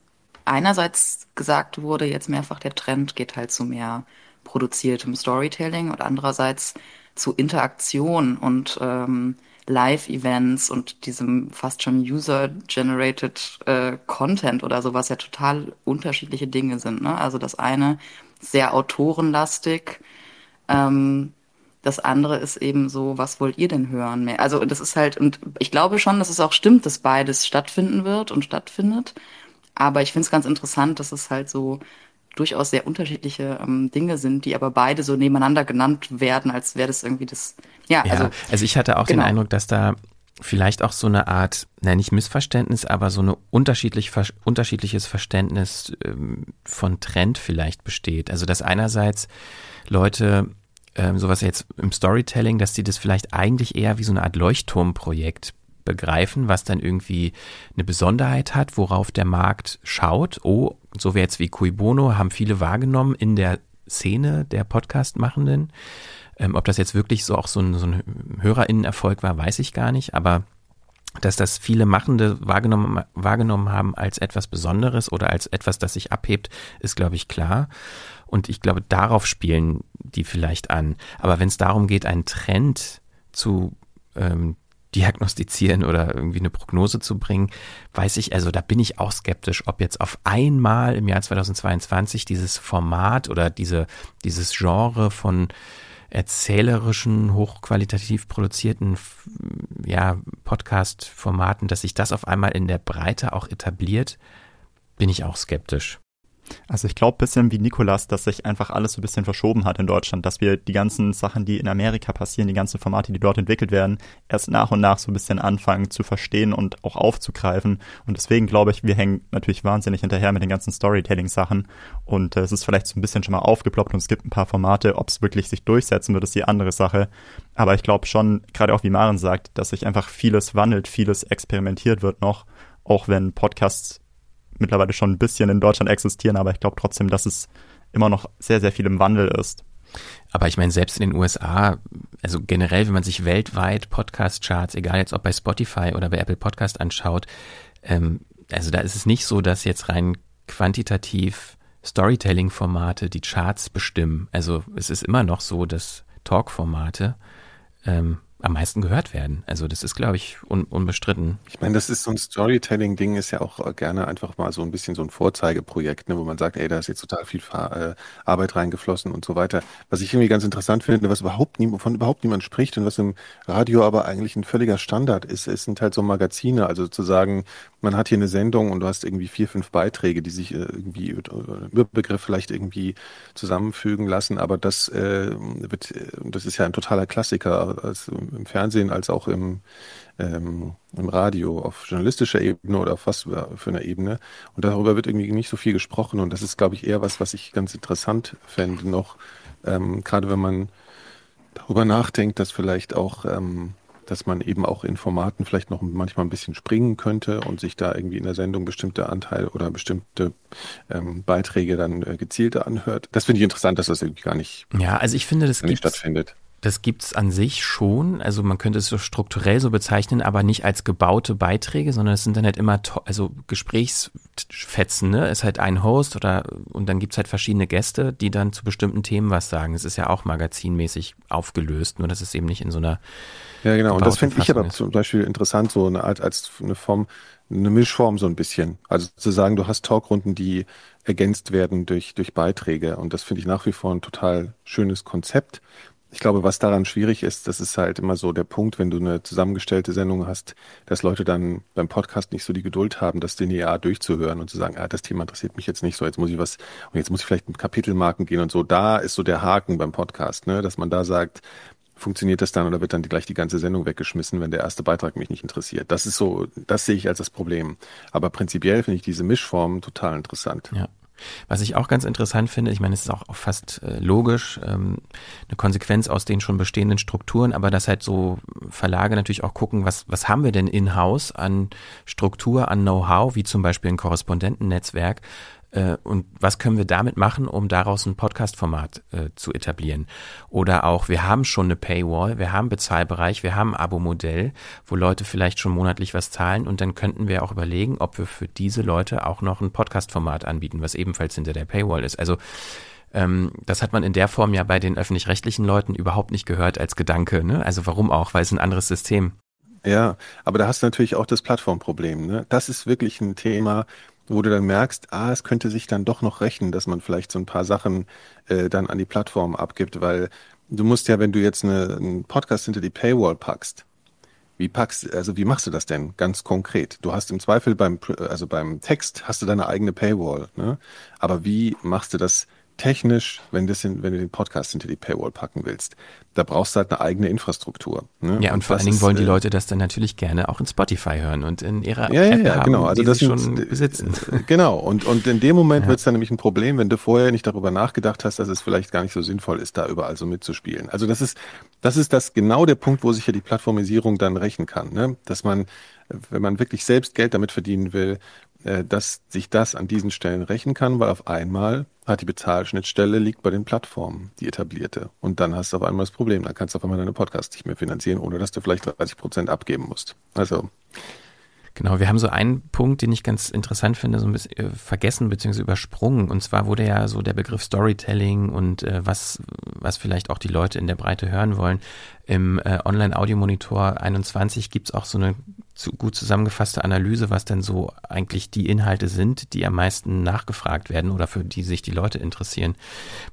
einerseits gesagt wurde, jetzt mehrfach der Trend geht halt zu mehr produziertem Storytelling und andererseits zu Interaktion und ähm, Live-Events und diesem fast schon User-Generated äh, Content oder so, was ja total unterschiedliche Dinge sind. Ne? Also das eine sehr autorenlastig, ähm, das andere ist eben so, was wollt ihr denn hören? Also das ist halt, und ich glaube schon, dass es auch stimmt, dass beides stattfinden wird und stattfindet. Aber ich finde es ganz interessant, dass es halt so durchaus sehr unterschiedliche ähm, Dinge sind, die aber beide so nebeneinander genannt werden, als wäre das irgendwie das. Ja, ja also, also ich hatte auch genau. den Eindruck, dass da vielleicht auch so eine Art, na nicht Missverständnis, aber so eine unterschiedlich, unterschiedliches Verständnis ähm, von Trend vielleicht besteht. Also dass einerseits Leute ähm, sowas jetzt im Storytelling, dass sie das vielleicht eigentlich eher wie so eine Art Leuchtturmprojekt begreifen, was dann irgendwie eine Besonderheit hat, worauf der Markt schaut. Oh, so wie jetzt wie Cui Bono haben viele wahrgenommen in der Szene der Podcast-Machenden. Ähm, ob das jetzt wirklich so auch so ein, so ein HörerInnenerfolg war, weiß ich gar nicht, aber dass das viele Machende wahrgenommen, wahrgenommen haben als etwas Besonderes oder als etwas, das sich abhebt, ist, glaube ich, klar. Und ich glaube, darauf spielen die vielleicht an. Aber wenn es darum geht, einen Trend zu ähm, diagnostizieren oder irgendwie eine Prognose zu bringen, weiß ich, also da bin ich auch skeptisch, ob jetzt auf einmal im Jahr 2022 dieses Format oder diese, dieses Genre von erzählerischen, hochqualitativ produzierten ja, Podcast-Formaten, dass sich das auf einmal in der Breite auch etabliert, bin ich auch skeptisch. Also ich glaube bisschen wie Nikolas, dass sich einfach alles so ein bisschen verschoben hat in Deutschland, dass wir die ganzen Sachen, die in Amerika passieren, die ganzen Formate, die dort entwickelt werden, erst nach und nach so ein bisschen anfangen zu verstehen und auch aufzugreifen. Und deswegen glaube ich, wir hängen natürlich wahnsinnig hinterher mit den ganzen Storytelling-Sachen. Und äh, es ist vielleicht so ein bisschen schon mal aufgeploppt und es gibt ein paar Formate. Ob es wirklich sich durchsetzen wird, ist die andere Sache. Aber ich glaube schon, gerade auch wie Maren sagt, dass sich einfach vieles wandelt, vieles experimentiert wird noch, auch wenn Podcasts mittlerweile schon ein bisschen in Deutschland existieren, aber ich glaube trotzdem, dass es immer noch sehr, sehr viel im Wandel ist. Aber ich meine, selbst in den USA, also generell, wenn man sich weltweit Podcast-Charts, egal jetzt ob bei Spotify oder bei Apple Podcast anschaut, ähm, also da ist es nicht so, dass jetzt rein quantitativ Storytelling-Formate die Charts bestimmen. Also es ist immer noch so, dass Talk-Formate ähm, am meisten gehört werden. Also das ist, glaube ich, un unbestritten. Ich meine, das ist so ein Storytelling-Ding, ist ja auch gerne einfach mal so ein bisschen so ein Vorzeigeprojekt, ne, wo man sagt, ey, da ist jetzt total viel äh, Arbeit reingeflossen und so weiter. Was ich irgendwie ganz interessant finde, was überhaupt nie, wovon überhaupt niemand spricht und was im Radio aber eigentlich ein völliger Standard ist, es sind halt so Magazine, also zu sagen, man hat hier eine Sendung und du hast irgendwie vier, fünf Beiträge, die sich äh, irgendwie über Begriff vielleicht irgendwie zusammenfügen lassen, aber das äh, wird, das ist ja ein totaler Klassiker, also im Fernsehen als auch im, ähm, im Radio auf journalistischer Ebene oder auf was für einer Ebene. Und darüber wird irgendwie nicht so viel gesprochen. Und das ist, glaube ich, eher was, was ich ganz interessant fände noch, ähm, gerade wenn man darüber nachdenkt, dass vielleicht auch ähm, dass man eben auch in Formaten vielleicht noch manchmal ein bisschen springen könnte und sich da irgendwie in der Sendung bestimmte Anteile oder bestimmte ähm, Beiträge dann äh, gezielter anhört. Das finde ich interessant, dass das irgendwie gar nicht, ja, also ich finde, das nicht stattfindet. Das gibt's an sich schon. Also man könnte es so strukturell so bezeichnen, aber nicht als gebaute Beiträge, sondern es sind dann halt immer also Gesprächsfetzen. Ne? Es ist halt ein Host oder und dann gibt's halt verschiedene Gäste, die dann zu bestimmten Themen was sagen. Es ist ja auch magazinmäßig aufgelöst, nur dass es eben nicht in so einer Ja, genau. Und das finde ich aber zum Beispiel interessant, so eine Art als eine Form, eine Mischform so ein bisschen. Also zu sagen, du hast Talkrunden, die ergänzt werden durch, durch Beiträge. Und das finde ich nach wie vor ein total schönes Konzept. Ich glaube, was daran schwierig ist, das ist halt immer so der Punkt, wenn du eine zusammengestellte Sendung hast, dass Leute dann beim Podcast nicht so die Geduld haben, das linear durchzuhören und zu sagen, ah, das Thema interessiert mich jetzt nicht so, jetzt muss ich was, und jetzt muss ich vielleicht mit Kapitelmarken gehen und so. Da ist so der Haken beim Podcast, ne, dass man da sagt, funktioniert das dann oder wird dann gleich die ganze Sendung weggeschmissen, wenn der erste Beitrag mich nicht interessiert? Das ist so, das sehe ich als das Problem. Aber prinzipiell finde ich diese Mischform total interessant. Ja. Was ich auch ganz interessant finde, ich meine, es ist auch fast äh, logisch, ähm, eine Konsequenz aus den schon bestehenden Strukturen, aber dass halt so Verlage natürlich auch gucken, was, was haben wir denn in-house an Struktur, an Know-how, wie zum Beispiel ein Korrespondentennetzwerk, und was können wir damit machen, um daraus ein Podcast-Format äh, zu etablieren? Oder auch, wir haben schon eine Paywall, wir haben Bezahlbereich, wir haben ein Abo-Modell, wo Leute vielleicht schon monatlich was zahlen und dann könnten wir auch überlegen, ob wir für diese Leute auch noch ein Podcast-Format anbieten, was ebenfalls hinter der Paywall ist. Also ähm, das hat man in der Form ja bei den öffentlich-rechtlichen Leuten überhaupt nicht gehört als Gedanke. Ne? Also warum auch? Weil es ein anderes System. Ja, aber da hast du natürlich auch das Plattformproblem. Ne? Das ist wirklich ein Thema, wo du dann merkst, ah, es könnte sich dann doch noch rechnen, dass man vielleicht so ein paar Sachen äh, dann an die Plattform abgibt, weil du musst ja, wenn du jetzt eine, einen Podcast hinter die Paywall packst, wie packst, also wie machst du das denn ganz konkret? Du hast im Zweifel beim, also beim Text hast du deine eigene Paywall, ne? Aber wie machst du das technisch, wenn, das in, wenn du den Podcast hinter die Paywall packen willst, da brauchst du halt eine eigene Infrastruktur. Ne? Ja, und, und vor allen Dingen wollen die äh, Leute das dann natürlich gerne auch in Spotify hören und in ihrer ja, App ja, ja, haben, genau. Also das schon sind, besitzen. Genau. Und, und in dem Moment ja. wird es dann nämlich ein Problem, wenn du vorher nicht darüber nachgedacht hast, dass es vielleicht gar nicht so sinnvoll ist, da überall so mitzuspielen. Also das ist, das ist das genau der Punkt, wo sich ja die Plattformisierung dann rächen kann, ne? Dass man, wenn man wirklich selbst Geld damit verdienen will, äh, dass sich das an diesen Stellen rächen kann, weil auf einmal hat die Bezahlschnittstelle liegt bei den Plattformen, die etablierte. Und dann hast du auf einmal das Problem, dann kannst du auf einmal deine Podcasts nicht mehr finanzieren, ohne dass du vielleicht 30 Prozent abgeben musst. Also Genau, wir haben so einen Punkt, den ich ganz interessant finde, so ein bisschen äh, vergessen bzw. übersprungen. Und zwar wurde ja so der Begriff Storytelling und äh, was, was vielleicht auch die Leute in der Breite hören wollen. Im äh, Online-Audio-Monitor 21 gibt's auch so eine zu, gut zusammengefasste Analyse, was denn so eigentlich die Inhalte sind, die am meisten nachgefragt werden oder für die sich die Leute interessieren.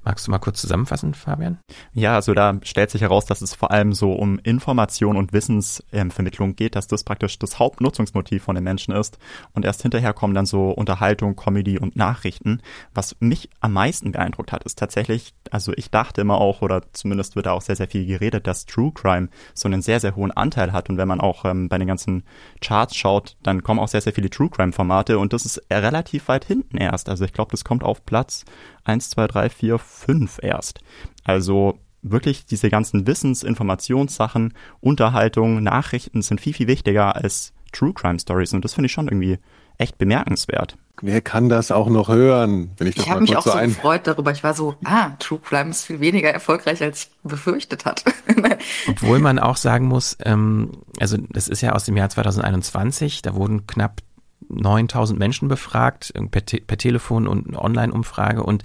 Magst du mal kurz zusammenfassen, Fabian? Ja, also da stellt sich heraus, dass es vor allem so um Information und Wissensvermittlung geht, dass das praktisch das Hauptnutzungsmotiv von den Menschen ist. Und erst hinterher kommen dann so Unterhaltung, Comedy und Nachrichten. Was mich am meisten beeindruckt hat, ist tatsächlich, also ich dachte immer auch, oder zumindest wird da auch sehr, sehr viel geredet, dass True Crime so einen sehr, sehr hohen Anteil hat. Und wenn man auch ähm, bei den ganzen Charts schaut, dann kommen auch sehr, sehr viele True Crime Formate und das ist relativ weit hinten erst. Also ich glaube, das kommt auf Platz 1, 2, 3, 4, 5 erst. Also wirklich diese ganzen Wissens-, Informationssachen, Unterhaltung, Nachrichten sind viel, viel wichtiger als True Crime Stories und das finde ich schon irgendwie echt bemerkenswert. Wer kann das auch noch hören? Wenn ich ich habe mich auch so, so gefreut darüber. Ich war so, ah, True Crime ist viel weniger erfolgreich, als ich befürchtet hatte. Obwohl man auch sagen muss, ähm, also das ist ja aus dem Jahr 2021, da wurden knapp 9000 Menschen befragt, per, Te per Telefon und Online-Umfrage und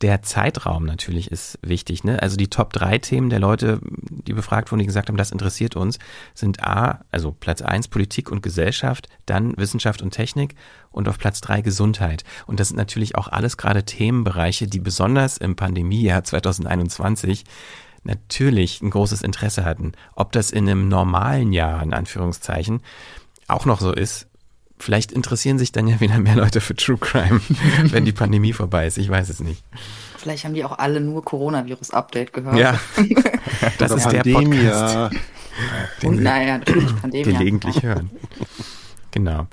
der Zeitraum natürlich ist wichtig. Ne? Also die Top drei Themen der Leute, die befragt wurden, die gesagt haben, das interessiert uns, sind A, also Platz eins Politik und Gesellschaft, dann Wissenschaft und Technik und auf Platz drei Gesundheit. Und das sind natürlich auch alles gerade Themenbereiche, die besonders im Pandemiejahr 2021 natürlich ein großes Interesse hatten. Ob das in einem normalen Jahr, in Anführungszeichen, auch noch so ist, vielleicht interessieren sich dann ja wieder mehr Leute für True Crime, wenn die Pandemie vorbei ist. Ich weiß es nicht. Vielleicht haben die auch alle nur Coronavirus-Update gehört. Ja, das ist der Podcast. Den Und naja, natürlich Pandemie. Gelegentlich hören. Genau.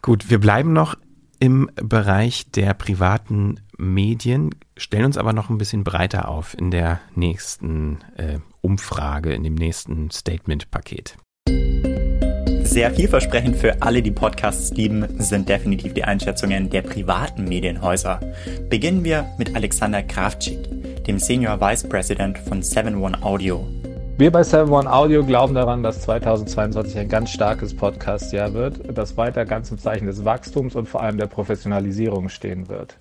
Gut, wir bleiben noch im Bereich der privaten Medien, stellen uns aber noch ein bisschen breiter auf in der nächsten äh, Umfrage, in dem nächsten Statement-Paket. Sehr vielversprechend für alle, die Podcasts lieben, sind definitiv die Einschätzungen der privaten Medienhäuser. Beginnen wir mit Alexander Kravczyk, dem Senior Vice President von 7-One Audio. Wir bei 7-One Audio glauben daran, dass 2022 ein ganz starkes Podcast-Jahr wird, das weiter ganz im Zeichen des Wachstums und vor allem der Professionalisierung stehen wird.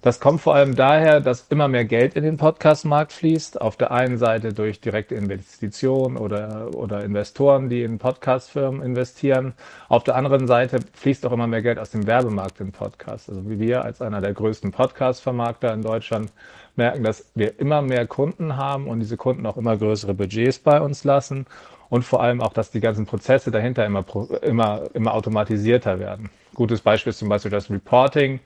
Das kommt vor allem daher, dass immer mehr Geld in den Podcast-Markt fließt. Auf der einen Seite durch direkte Investitionen oder, oder Investoren, die in Podcast-Firmen investieren. Auf der anderen Seite fließt auch immer mehr Geld aus dem Werbemarkt in Podcasts. Also wie wir als einer der größten Podcast-Vermarkter in Deutschland merken, dass wir immer mehr Kunden haben und diese Kunden auch immer größere Budgets bei uns lassen. Und vor allem auch, dass die ganzen Prozesse dahinter immer, immer, immer automatisierter werden. Gutes Beispiel ist zum Beispiel das Reporting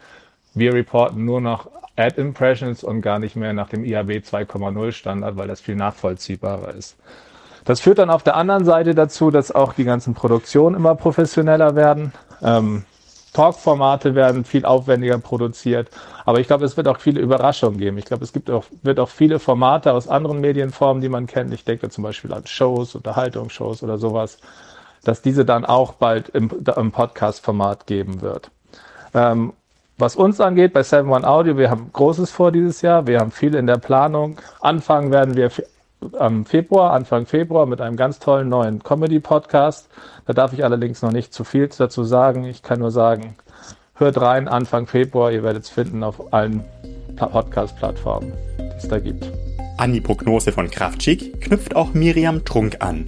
wir reporten nur noch Ad Impressions und gar nicht mehr nach dem IAB 2.0 Standard, weil das viel nachvollziehbarer ist. Das führt dann auf der anderen Seite dazu, dass auch die ganzen Produktionen immer professioneller werden. Ähm, Talk-Formate werden viel aufwendiger produziert. Aber ich glaube, es wird auch viele Überraschungen geben. Ich glaube, es gibt auch, wird auch viele Formate aus anderen Medienformen, die man kennt. Ich denke zum Beispiel an Shows, Unterhaltungsshows oder sowas, dass diese dann auch bald im, im Podcast-Format geben wird. Ähm, was uns angeht, bei 7 One Audio, wir haben Großes vor dieses Jahr. Wir haben viel in der Planung. Anfangen werden wir am Februar, Anfang Februar mit einem ganz tollen neuen Comedy-Podcast. Da darf ich allerdings noch nicht zu viel dazu sagen. Ich kann nur sagen, hört rein Anfang Februar. Ihr werdet es finden auf allen Podcast-Plattformen, die es da gibt. An die Prognose von Kraftschick knüpft auch Miriam Trunk an.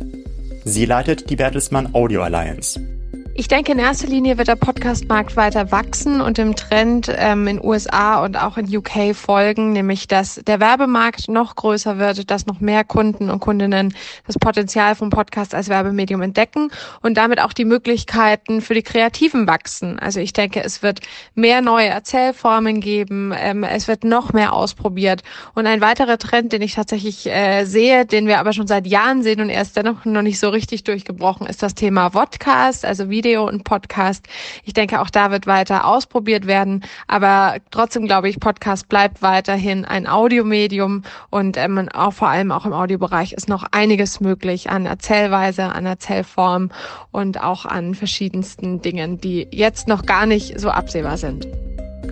Sie leitet die Bertelsmann Audio Alliance. Ich denke, in erster Linie wird der Podcast-Markt weiter wachsen und dem Trend ähm, in USA und auch in UK folgen, nämlich dass der Werbemarkt noch größer wird, dass noch mehr Kunden und Kundinnen das Potenzial vom Podcast als Werbemedium entdecken und damit auch die Möglichkeiten für die Kreativen wachsen. Also ich denke, es wird mehr neue Erzählformen geben, ähm, es wird noch mehr ausprobiert. Und ein weiterer Trend, den ich tatsächlich äh, sehe, den wir aber schon seit Jahren sehen und er ist dennoch noch nicht so richtig durchgebrochen, ist das Thema Vodcast, also wie Video und Podcast. Ich denke, auch da wird weiter ausprobiert werden. Aber trotzdem glaube ich, Podcast bleibt weiterhin ein Audiomedium und ähm, auch vor allem auch im Audiobereich ist noch einiges möglich an Erzählweise, an Erzählform und auch an verschiedensten Dingen, die jetzt noch gar nicht so absehbar sind.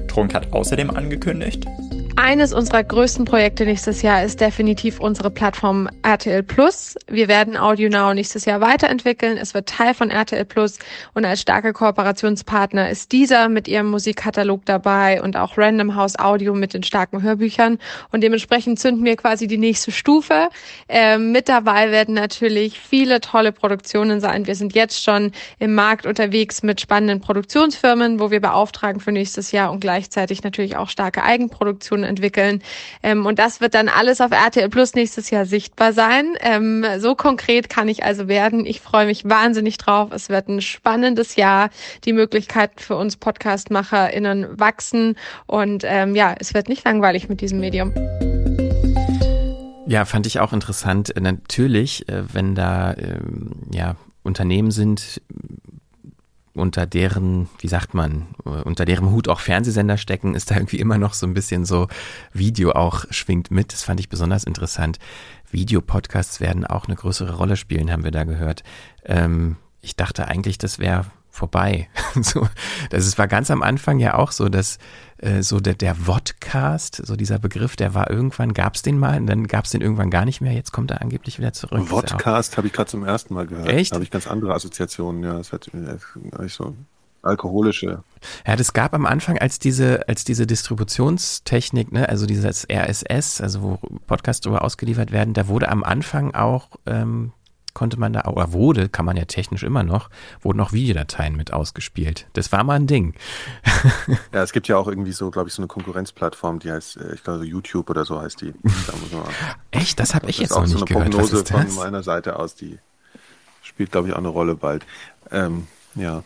Trunk hat außerdem angekündigt, eines unserer größten Projekte nächstes Jahr ist definitiv unsere Plattform RTL Plus. Wir werden AudioNow nächstes Jahr weiterentwickeln. Es wird Teil von RTL Plus und als starker Kooperationspartner ist dieser mit ihrem Musikkatalog dabei und auch Random House Audio mit den starken Hörbüchern. Und dementsprechend zünden wir quasi die nächste Stufe. Ähm, mit dabei werden natürlich viele tolle Produktionen sein. Wir sind jetzt schon im Markt unterwegs mit spannenden Produktionsfirmen, wo wir beauftragen für nächstes Jahr und gleichzeitig natürlich auch starke Eigenproduktionen Produktion entwickeln. Ähm, und das wird dann alles auf RTL Plus nächstes Jahr sichtbar sein. Ähm, so konkret kann ich also werden. Ich freue mich wahnsinnig drauf. Es wird ein spannendes Jahr. Die Möglichkeiten für uns PodcastmacherInnen wachsen. Und ähm, ja, es wird nicht langweilig mit diesem Medium. Ja, fand ich auch interessant. Natürlich, äh, wenn da ähm, ja Unternehmen sind, unter deren, wie sagt man, unter deren Hut auch Fernsehsender stecken, ist da irgendwie immer noch so ein bisschen so Video auch schwingt mit. Das fand ich besonders interessant. Videopodcasts werden auch eine größere Rolle spielen, haben wir da gehört. Ähm, ich dachte eigentlich, das wäre vorbei. so, das ist, war ganz am Anfang ja auch so, dass äh, so der, der Vodcast, so dieser Begriff, der war irgendwann, gab es den mal und dann gab es den irgendwann gar nicht mehr. Jetzt kommt er angeblich wieder zurück. Vodcast habe ich gerade zum ersten Mal gehört. Echt? Da habe ich ganz andere Assoziationen. Ja, das hat ich so alkoholische. Ja, das gab am Anfang als diese, als diese Distributionstechnik, ne, also dieses RSS, also wo Podcasts darüber ausgeliefert werden, da wurde am Anfang auch, ähm, konnte man da, oder wurde, kann man ja technisch immer noch, wurden auch Videodateien mit ausgespielt. Das war mal ein Ding. ja, es gibt ja auch irgendwie so, glaube ich, so eine Konkurrenzplattform, die heißt, äh, ich glaube, YouTube oder so heißt die. Da Echt? Das habe ich jetzt noch nicht so gehört. Prognose Was ist das? von meiner Seite aus, die spielt, glaube ich, auch eine Rolle bald. Ähm, ja.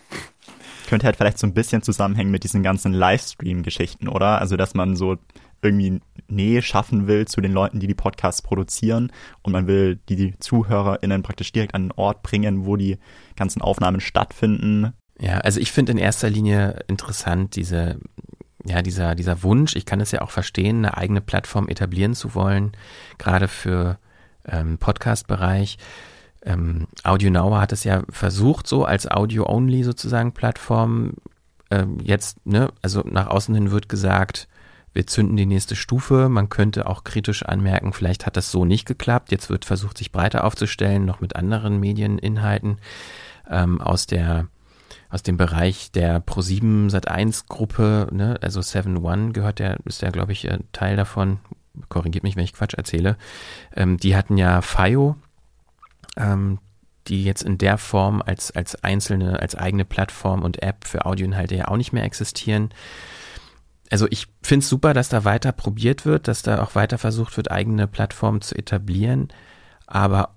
Könnte halt vielleicht so ein bisschen zusammenhängen mit diesen ganzen Livestream-Geschichten, oder? Also, dass man so irgendwie Nähe schaffen will zu den Leuten, die die Podcasts produzieren und man will die, ZuhörerInnen praktisch direkt an den Ort bringen, wo die ganzen Aufnahmen stattfinden. Ja, also ich finde in erster Linie interessant diese, ja, dieser, dieser Wunsch, ich kann es ja auch verstehen, eine eigene Plattform etablieren zu wollen, gerade für ähm, Podcast-Bereich. Ähm, Audio Now hat es ja versucht, so als Audio-Only sozusagen Plattform. Ähm, jetzt, ne, also nach außen hin wird gesagt, wir zünden die nächste Stufe. Man könnte auch kritisch anmerken, vielleicht hat das so nicht geklappt. Jetzt wird versucht, sich breiter aufzustellen, noch mit anderen Medieninhalten ähm, aus der aus dem Bereich der Pro7 Sat1 Gruppe, ne, also 7 One gehört der, ist ja, glaube ich, Teil davon. Korrigiert mich, wenn ich Quatsch erzähle. Ähm, die hatten ja FIO, ähm, die jetzt in der Form als, als einzelne, als eigene Plattform und App für Audioinhalte ja auch nicht mehr existieren. Also ich finde es super, dass da weiter probiert wird, dass da auch weiter versucht wird, eigene Plattformen zu etablieren. Aber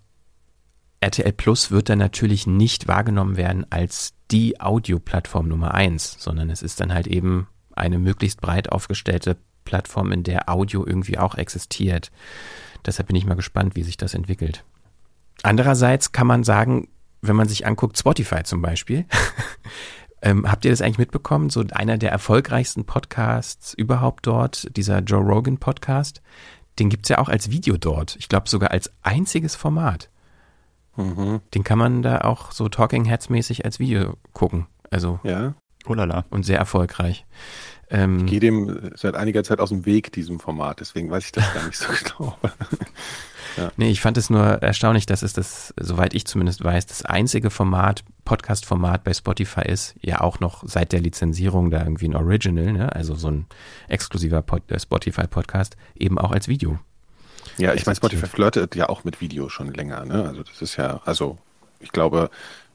RTL Plus wird dann natürlich nicht wahrgenommen werden als die Audioplattform Nummer eins, sondern es ist dann halt eben eine möglichst breit aufgestellte Plattform, in der Audio irgendwie auch existiert. Deshalb bin ich mal gespannt, wie sich das entwickelt. Andererseits kann man sagen, wenn man sich anguckt, Spotify zum Beispiel, ähm, habt ihr das eigentlich mitbekommen? So einer der erfolgreichsten Podcasts überhaupt dort, dieser Joe Rogan Podcast, den gibt's ja auch als Video dort. Ich glaube sogar als einziges Format. Mhm. Den kann man da auch so Talking Heads mäßig als Video gucken. Also. Ja. Oh lala. Und sehr erfolgreich. Ähm, ich gehe dem seit einiger Zeit aus dem Weg, diesem Format, deswegen weiß ich das gar nicht so genau. Ja. Nee, ich fand es nur erstaunlich, dass es das, soweit ich zumindest weiß, das einzige Format, Podcast-Format bei Spotify ist, ja auch noch seit der Lizenzierung da irgendwie ein Original, ne? also so ein exklusiver äh, Spotify-Podcast, eben auch als Video. Ja, ich meine, Spotify flirtet ja auch mit Video schon länger, ne? Also das ist ja, also ich glaube,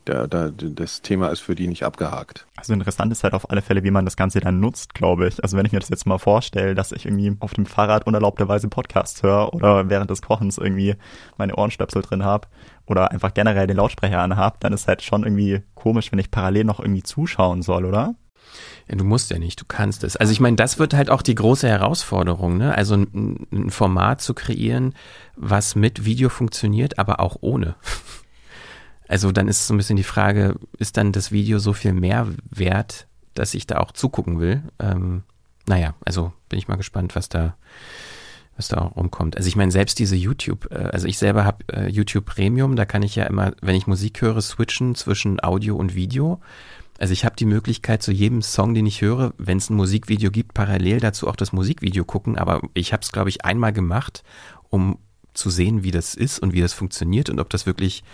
der, der, das Thema ist für die nicht abgehakt. Also interessant ist halt auf alle Fälle, wie man das Ganze dann nutzt, glaube ich. Also wenn ich mir das jetzt mal vorstelle, dass ich irgendwie auf dem Fahrrad unerlaubterweise Podcasts höre oder während des Kochens irgendwie meine Ohrenstöpsel drin habe oder einfach generell den Lautsprecher anhab, dann ist halt schon irgendwie komisch, wenn ich parallel noch irgendwie zuschauen soll, oder? Ja, du musst ja nicht, du kannst es. Also ich meine, das wird halt auch die große Herausforderung, ne? Also ein, ein Format zu kreieren, was mit Video funktioniert, aber auch ohne. Also dann ist so ein bisschen die Frage, ist dann das Video so viel mehr wert, dass ich da auch zugucken will? Ähm, naja, also bin ich mal gespannt, was da, was da rumkommt. Also ich meine, selbst diese YouTube, äh, also ich selber habe äh, YouTube Premium, da kann ich ja immer, wenn ich Musik höre, switchen zwischen Audio und Video. Also ich habe die Möglichkeit, zu jedem Song, den ich höre, wenn es ein Musikvideo gibt, parallel dazu auch das Musikvideo gucken. Aber ich habe es, glaube ich, einmal gemacht, um zu sehen, wie das ist und wie das funktioniert und ob das wirklich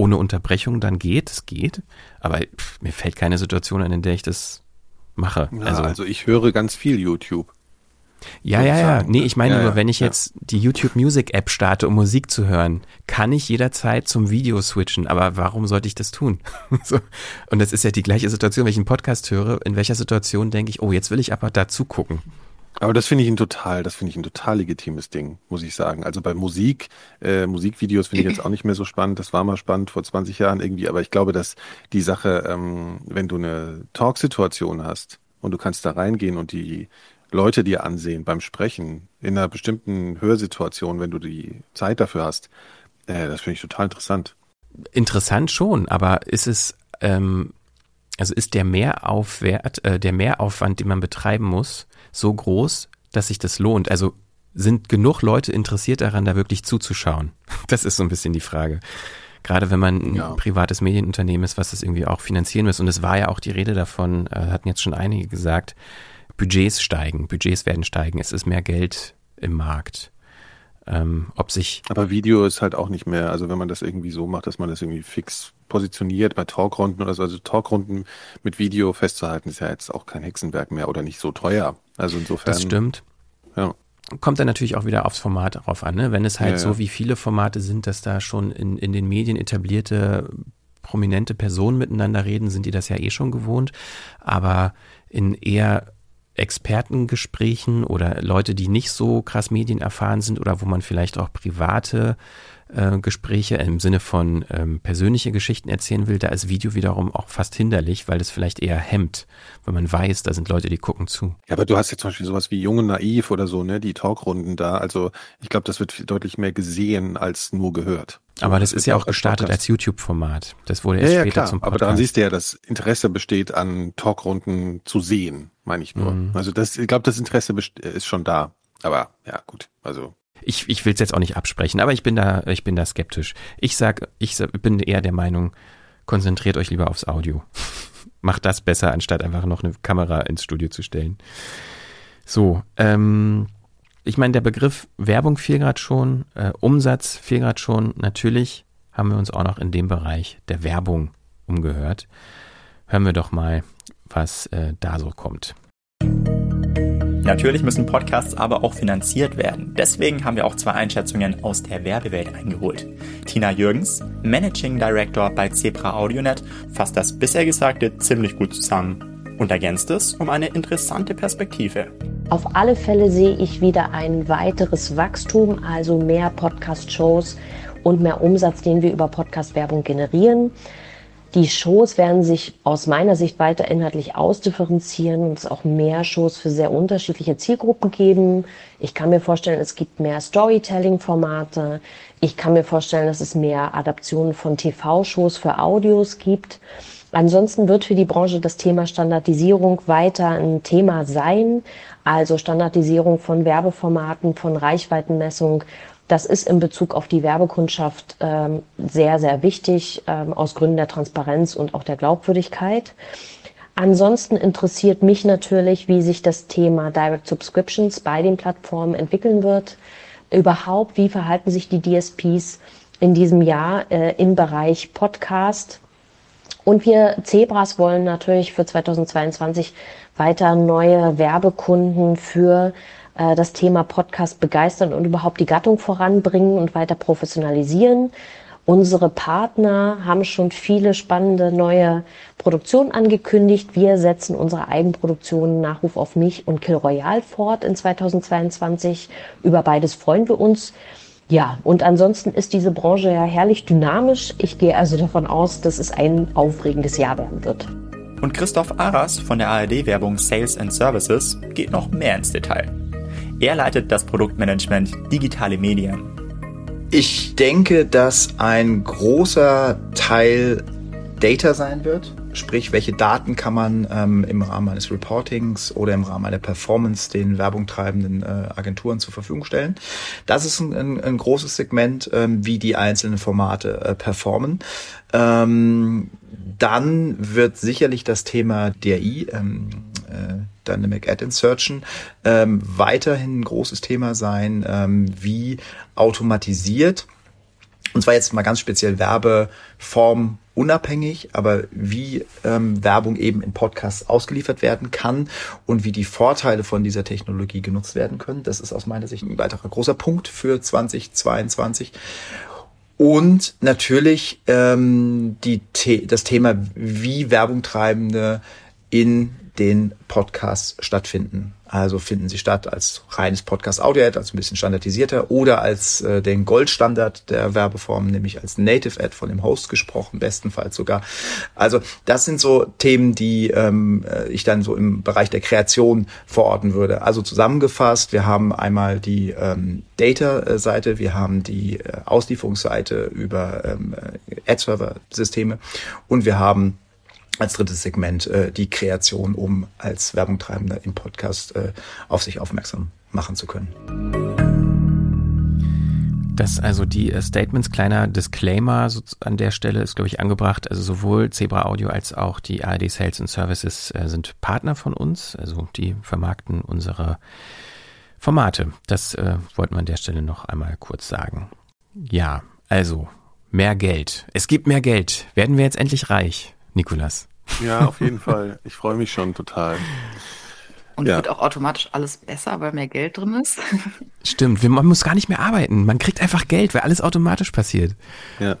ohne Unterbrechung dann geht. Es geht, aber pff, mir fällt keine Situation ein, in der ich das mache. Ja, also, also ich höre ganz viel YouTube. Ja, ja, ja. Nee, ich meine ja, nur, wenn ich ja. jetzt die YouTube Music App starte, um Musik zu hören, kann ich jederzeit zum Video switchen. Aber warum sollte ich das tun? so. Und das ist ja die gleiche Situation, wenn ich einen Podcast höre. In welcher Situation denke ich, oh, jetzt will ich aber dazu gucken. Aber das finde ich ein total, das finde ich ein total legitimes Ding, muss ich sagen. Also bei Musik, äh, Musikvideos finde ich jetzt auch nicht mehr so spannend. Das war mal spannend vor 20 Jahren irgendwie, aber ich glaube, dass die Sache, ähm, wenn du eine Talksituation hast und du kannst da reingehen und die Leute dir ansehen beim Sprechen in einer bestimmten Hörsituation, wenn du die Zeit dafür hast, äh, das finde ich total interessant. Interessant schon, aber ist es, ähm, also ist der Mehraufwert, äh, der Mehraufwand, den man betreiben muss, so groß, dass sich das lohnt? Also sind genug Leute interessiert daran, da wirklich zuzuschauen? Das ist so ein bisschen die Frage. Gerade wenn man ein ja. privates Medienunternehmen ist, was das irgendwie auch finanzieren muss. Und es war ja auch die Rede davon, äh, hatten jetzt schon einige gesagt, Budgets steigen, Budgets werden steigen, es ist mehr Geld im Markt. Ähm, ob sich. Aber Video ist halt auch nicht mehr, also wenn man das irgendwie so macht, dass man das irgendwie fix positioniert bei Talkrunden oder so, also Talkrunden mit Video festzuhalten, ist ja jetzt auch kein Hexenwerk mehr oder nicht so teuer. Also insofern. Das stimmt. Ja. Kommt dann natürlich auch wieder aufs Format darauf an, ne? Wenn es halt Ja, so wie viele Formate sind, dass da schon in, in den Medien etablierte prominente Personen miteinander reden, sind die das ja eh schon gewohnt. Aber in eher Expertengesprächen oder Leute, die nicht so krass medienerfahren sind oder wo man vielleicht auch private äh, Gespräche im Sinne von ähm, persönliche Geschichten erzählen will, da ist Video wiederum auch fast hinderlich, weil das vielleicht eher hemmt, wenn man weiß, da sind Leute, die gucken zu. Ja, aber du hast ja zum Beispiel sowas wie Jung und Naiv oder so, ne, die Talkrunden da. Also ich glaube, das wird viel- deutlich mehr gesehen als nur gehört. Aber das wird ist ja auch als gestartet Podcast. als YouTube-Format. Das wurde Ja, erst ja, später klar. zum Aber Podcast. daran siehst du ja, dass Interesse besteht, an Talkrunden zu sehen, meine ich nur. Mhm. Also das, ich glaube, das Interesse best- ist schon da. Aber ja, gut. Also ich, ich will es jetzt auch nicht absprechen, aber ich bin da, ich bin da skeptisch. Ich sag, ich bin eher der Meinung, konzentriert euch lieber aufs Audio. Macht das besser, anstatt einfach noch eine Kamera ins Studio zu stellen. So, ähm, ich meine, der Begriff Werbung fiel gerade schon, äh, Umsatz fiel gerade schon. Natürlich haben wir uns auch noch in dem Bereich der Werbung umgehört. Hören wir doch mal, was äh, da so kommt. Natürlich müssen Podcasts aber auch finanziert werden. Deswegen haben wir auch zwei Einschätzungen aus der Werbewelt eingeholt. Tina Jürgens, Managing Director bei Zebra AudioNet, fasst das bisher Gesagte ziemlich gut zusammen und ergänzt es um eine interessante Perspektive. Auf alle Fälle sehe ich wieder ein weiteres Wachstum, also mehr Podcast-Shows und mehr Umsatz, den wir über Podcast-Werbung generieren. Die Shows werden sich aus meiner Sicht weiter inhaltlich ausdifferenzieren und es auch mehr Shows für sehr unterschiedliche Zielgruppen geben. Ich kann mir vorstellen, es gibt mehr Storytelling-Formate. Ich kann mir vorstellen, dass es mehr Adaptionen von TV-Shows für Audios gibt. Ansonsten wird für die Branche das Thema Standardisierung weiter ein Thema sein. Also Standardisierung von Werbeformaten, von Reichweitenmessung. Das ist in Bezug auf die Werbekundschaft ähm, sehr, sehr wichtig, ähm, aus Gründen der Transparenz und auch der Glaubwürdigkeit. Ansonsten interessiert mich natürlich, wie sich das Thema Direct Subscriptions bei den Plattformen entwickeln wird. Überhaupt, wie verhalten sich die DSPs in diesem Jahr äh, im Bereich Podcast? Und wir Zebras wollen natürlich für 2022 weiter neue Werbekunden für äh, das Thema Podcast begeistern und überhaupt die Gattung voranbringen und weiter professionalisieren. Unsere Partner haben schon viele spannende neue Produktionen angekündigt. Wir setzen unsere Eigenproduktionen Nachruf auf mich und Kill Royale fort in 2022. Über beides freuen wir uns. Ja, und ansonsten ist diese Branche ja herrlich dynamisch. Ich gehe also davon aus, dass es ein aufregendes Jahr werden wird. Und Christoph Aras von der ARD-Werbung Sales and Services geht noch mehr ins Detail. Er leitet das Produktmanagement Digitale Medien. Ich denke, dass ein großer Teil Data sein wird. Sprich, welche Daten kann man ähm, im Rahmen eines Reportings oder im Rahmen einer Performance den Werbung treibenden äh, Agenturen zur Verfügung stellen. Das ist ein, ein, ein großes Segment, ähm, wie die einzelnen Formate äh, performen. Ähm, dann wird sicherlich das Thema DRI, ähm, äh, Dynamic Ad Insertion, ähm, weiterhin ein großes Thema sein, ähm, wie automatisiert, und zwar jetzt mal ganz speziell Werbeform unabhängig, aber wie ähm, Werbung eben in Podcasts ausgeliefert werden kann und wie die Vorteile von dieser Technologie genutzt werden können. Das ist aus meiner Sicht ein weiterer großer Punkt für 2022. Und natürlich ähm, die The das Thema, wie Werbungtreibende in den Podcasts stattfinden. Also finden sie statt als reines Podcast-Audio-Ad, also ein bisschen standardisierter, oder als äh, den Goldstandard der Werbeform, nämlich als Native-Ad von dem Host gesprochen, bestenfalls sogar. Also das sind so Themen, die ähm, äh, ich dann so im Bereich der Kreation verorten würde. Also zusammengefasst, wir haben einmal die ähm, Data-Seite, wir haben die äh, Auslieferungsseite über ähm, Ad-Server-Systeme und wir haben als drittes Segment äh, die Kreation, um als Werbungtreibender im Podcast äh, auf sich aufmerksam machen zu können. Das also die äh, Statements, kleiner Disclaimer an der Stelle ist, glaube ich, angebracht. Also sowohl Zebra Audio als auch die ARD Sales and Services äh, sind Partner von uns. Also die vermarkten unsere Formate, das äh, wollten wir an der Stelle noch einmal kurz sagen. Ja, also mehr Geld. Es gibt mehr Geld. Werden wir jetzt endlich reich, Nikolas? Ja, auf jeden Fall. Ich freue mich schon total. Und ja. wird auch automatisch alles besser, weil mehr Geld drin ist. Stimmt, man muss gar nicht mehr arbeiten. Man kriegt einfach Geld, weil alles automatisch passiert. Ja.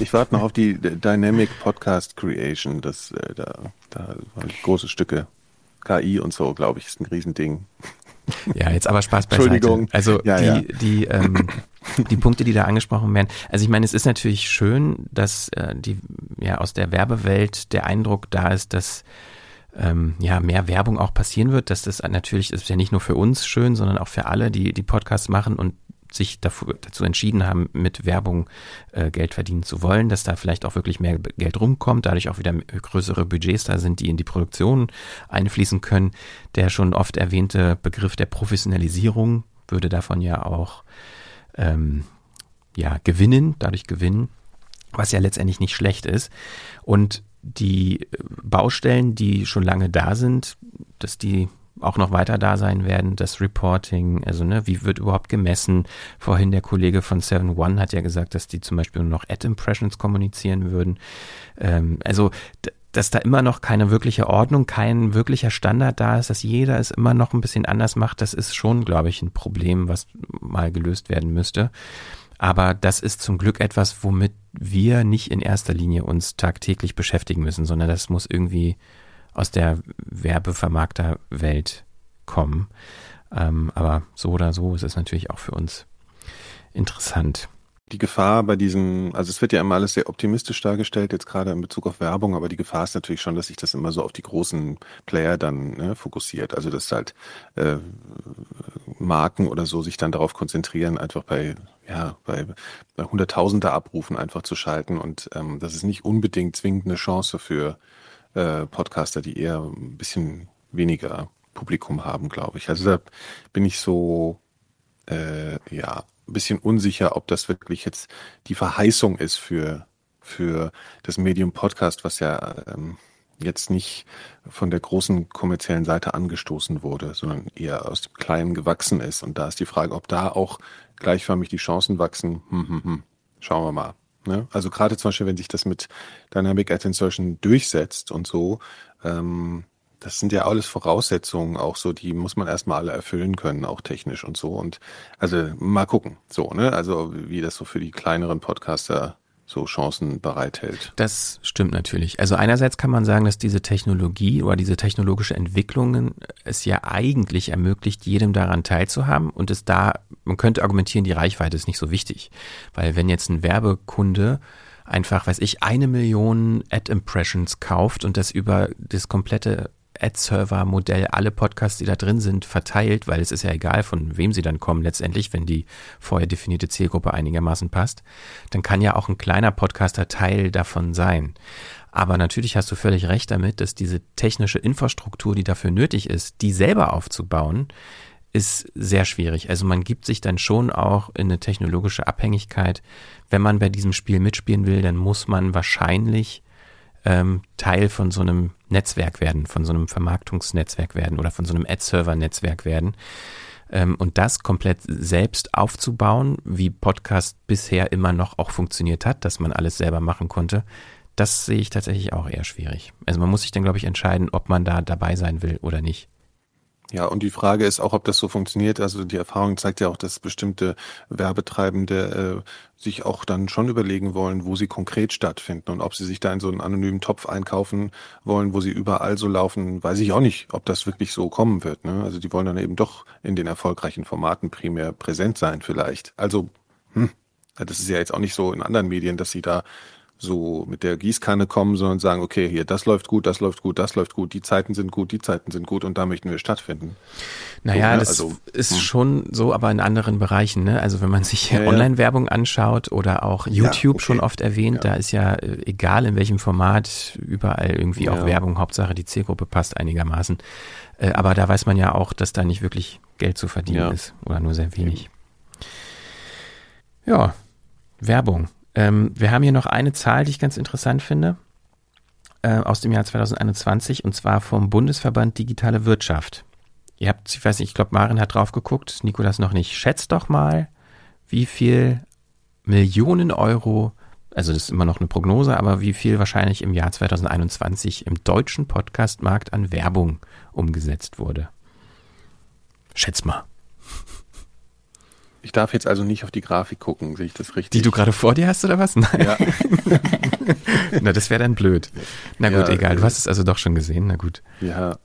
Ich warte noch auf die Dynamic Podcast Creation. Das, äh, da, da große Stücke. KI und so, glaube ich, ist ein Riesending. Ja, jetzt aber Spaß beiseite. Entschuldigung. Also ja, die, ja. die, ähm, die Punkte, die da angesprochen werden. Also ich meine, es ist natürlich schön, dass äh, die ja aus der Werbewelt der Eindruck da ist, dass ähm, ja mehr Werbung auch passieren wird. Dass das natürlich ist ja nicht nur für uns schön, sondern auch für alle, die die Podcasts machen und sich dafür, dazu entschieden haben, mit Werbung äh, Geld verdienen zu wollen, dass da vielleicht auch wirklich mehr Geld rumkommt, dadurch auch wieder größere Budgets da sind, die in die Produktion einfließen können. Der schon oft erwähnte Begriff der Professionalisierung würde davon ja auch ähm, ja, gewinnen, dadurch gewinnen, was ja letztendlich nicht schlecht ist. Und die Baustellen, die schon lange da sind, dass die auch noch weiter da sein werden, das Reporting, also ne, wie wird überhaupt gemessen? Vorhin der Kollege von 7 One hat ja gesagt, dass die zum Beispiel nur noch Ad-Impressions kommunizieren würden. Ähm, also dass da immer noch keine wirkliche Ordnung, kein wirklicher Standard da ist, dass jeder es immer noch ein bisschen anders macht, das ist schon, glaube ich, ein Problem, was mal gelöst werden müsste. Aber das ist zum Glück etwas, womit wir nicht in erster Linie uns tagtäglich beschäftigen müssen, sondern das muss irgendwie aus der Werbevermarkterwelt kommen. Ähm, aber so oder so ist es natürlich auch für uns interessant. Die Gefahr bei diesem, also es wird ja immer alles sehr optimistisch dargestellt, jetzt gerade in Bezug auf Werbung, aber die Gefahr ist natürlich schon, dass sich das immer so auf die großen Player dann ne, fokussiert. Also dass halt äh, Marken oder so sich dann darauf konzentrieren, einfach bei ja bei, bei Hunderttausender Abrufen einfach zu schalten und ähm, das ist nicht unbedingt zwingend eine Chance für äh, Podcaster, die eher ein bisschen weniger Publikum haben, glaube ich. Also da bin ich so äh, ja ein bisschen unsicher, ob das wirklich jetzt die Verheißung ist für für das Medium Podcast, was ja ähm, jetzt nicht von der großen kommerziellen Seite angestoßen wurde, sondern eher aus dem Kleinen gewachsen ist. Und da ist die Frage, ob da auch gleichförmig die Chancen wachsen. Hm, hm, hm. Schauen wir mal. Ne? Also gerade zum Beispiel, wenn sich das mit Dynamic Ad Insertion durchsetzt und so, ähm, das sind ja alles Voraussetzungen, auch so, die muss man erstmal alle erfüllen können, auch technisch und so. Und also mal gucken, so, ne? Also wie das so für die kleineren Podcaster so Chancen bereithält. Das stimmt natürlich. Also einerseits kann man sagen, dass diese Technologie oder diese technologische Entwicklungen es ja eigentlich ermöglicht, jedem daran teilzuhaben und es da, man könnte argumentieren, die Reichweite ist nicht so wichtig. Weil wenn jetzt ein Werbekunde einfach, weiß ich, eine Million Ad-Impressions kauft und das über das komplette Ad-Server-Modell alle Podcasts, die da drin sind, verteilt, weil es ist ja egal, von wem sie dann kommen letztendlich, wenn die vorher definierte Zielgruppe einigermaßen passt, dann kann ja auch ein kleiner Podcaster Teil davon sein. Aber natürlich hast du völlig recht damit, dass diese technische Infrastruktur, die dafür nötig ist, die selber aufzubauen, ist sehr schwierig. Also man gibt sich dann schon auch in eine technologische Abhängigkeit. Wenn man bei diesem Spiel mitspielen will, dann muss man wahrscheinlich ähm, Teil von so einem Netzwerk werden, von so einem Vermarktungsnetzwerk werden oder von so einem Ad-Server-Netzwerk werden. Ähm, und das komplett selbst aufzubauen, wie Podcast bisher immer noch auch funktioniert hat, dass man alles selber machen konnte, das sehe ich tatsächlich auch eher schwierig. Also man muss sich dann, glaube ich, entscheiden, ob man da dabei sein will oder nicht. Ja, und die Frage ist auch, ob das so funktioniert. Also die Erfahrung zeigt ja auch, dass bestimmte Werbetreibende äh, sich auch dann schon überlegen wollen, wo sie konkret stattfinden und ob sie sich da in so einen anonymen Topf einkaufen wollen, wo sie überall so laufen, weiß ich auch nicht, ob das wirklich so kommen wird. Ne? Also die wollen dann eben doch in den erfolgreichen Formaten primär präsent sein vielleicht. Also, hm, das ist ja jetzt auch nicht so in anderen Medien, dass sie da so mit der Gießkanne kommen, sondern sagen, okay, hier, das läuft gut, das läuft gut, das läuft gut, die Zeiten sind gut, die Zeiten sind gut und da möchten wir stattfinden. Naja, so, ne? das also, ist hm. schon so, aber in anderen Bereichen, ne? Also wenn man sich ja, Online-Werbung anschaut oder auch YouTube ja, okay. schon oft erwähnt, ja. da ist ja äh, egal in welchem Format, überall irgendwie auch Werbung, Hauptsache die Zielgruppe passt einigermaßen. Äh, aber da weiß man ja auch, dass da nicht wirklich Geld zu verdienen ist oder nur sehr wenig. Ja, Werbung. Ähm, wir haben hier noch eine Zahl, die ich ganz interessant finde, äh, aus dem Jahr 2021, und zwar vom Bundesverband Digitale Wirtschaft. ihr habt, ich weiß nicht, ich glaube, Maren hat drauf geguckt, Nikolas noch nicht. Schätzt doch mal, wie viel Millionen Euro, also das ist immer noch eine Prognose, aber wie viel wahrscheinlich im Jahr 2021 im deutschen Podcastmarkt an Werbung umgesetzt wurde. Schätz mal. Ich darf jetzt also nicht auf die Grafik gucken, sehe ich das richtig? Die du gerade vor dir hast oder was? Nein. Ja. Na, das wäre dann blöd. Na gut, Ja, egal. Du äh, hast es also doch schon gesehen. Na gut. Ja.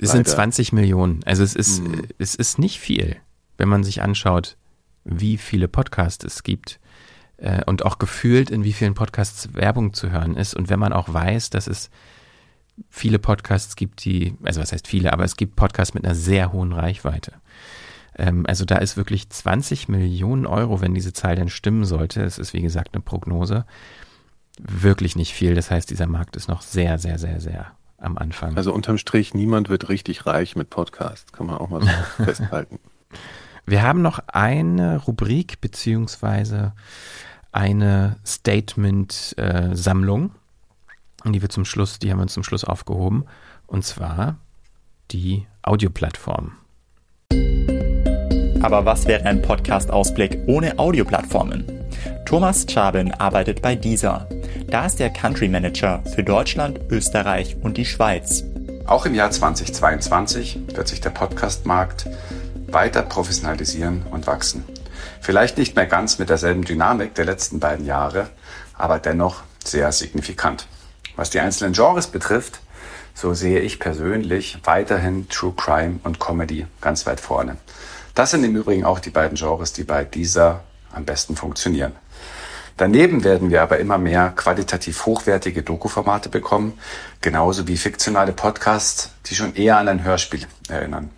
Es sind leider. 20 Millionen. Also es ist, Mhm. es ist nicht viel, wenn man sich anschaut, wie viele Podcasts es gibt äh, und auch gefühlt, in wie vielen Podcasts Werbung zu hören ist. Und wenn man auch weiß, dass es viele Podcasts gibt, die, also was heißt viele, aber es gibt Podcasts mit einer sehr hohen Reichweite. Ähm, also da ist wirklich 20 Millionen Euro, wenn diese Zahl denn stimmen sollte, es ist wie gesagt eine Prognose, wirklich nicht viel. Das heißt, dieser Markt ist noch sehr, sehr, sehr, sehr am Anfang. Also unterm Strich, niemand wird richtig reich mit Podcast, kann man auch mal so festhalten. Wir haben noch eine Rubrik beziehungsweise eine Statement-Sammlung. und die wir zum Schluss, die haben wir uns zum Schluss aufgehoben. Und zwar die Audioplattform. Aber was wäre ein Podcast-Ausblick ohne Audioplattformen? Thomas Chabin arbeitet bei dieser. Da ist er Country Manager für Deutschland, Österreich und die Schweiz. Auch im Jahr 2022 wird sich der Podcast-Markt weiter professionalisieren und wachsen. Vielleicht nicht mehr ganz mit derselben Dynamik der letzten beiden Jahre, aber dennoch sehr signifikant. Was die einzelnen Genres betrifft, so sehe ich persönlich weiterhin True Crime und Comedy ganz weit vorne. Das sind im Übrigen auch die beiden Genres, die bei dieser am besten funktionieren. Daneben werden wir aber immer mehr qualitativ hochwertige Doku-Formate bekommen, genauso wie fiktionale Podcasts, die schon eher an ein Hörspiel erinnern.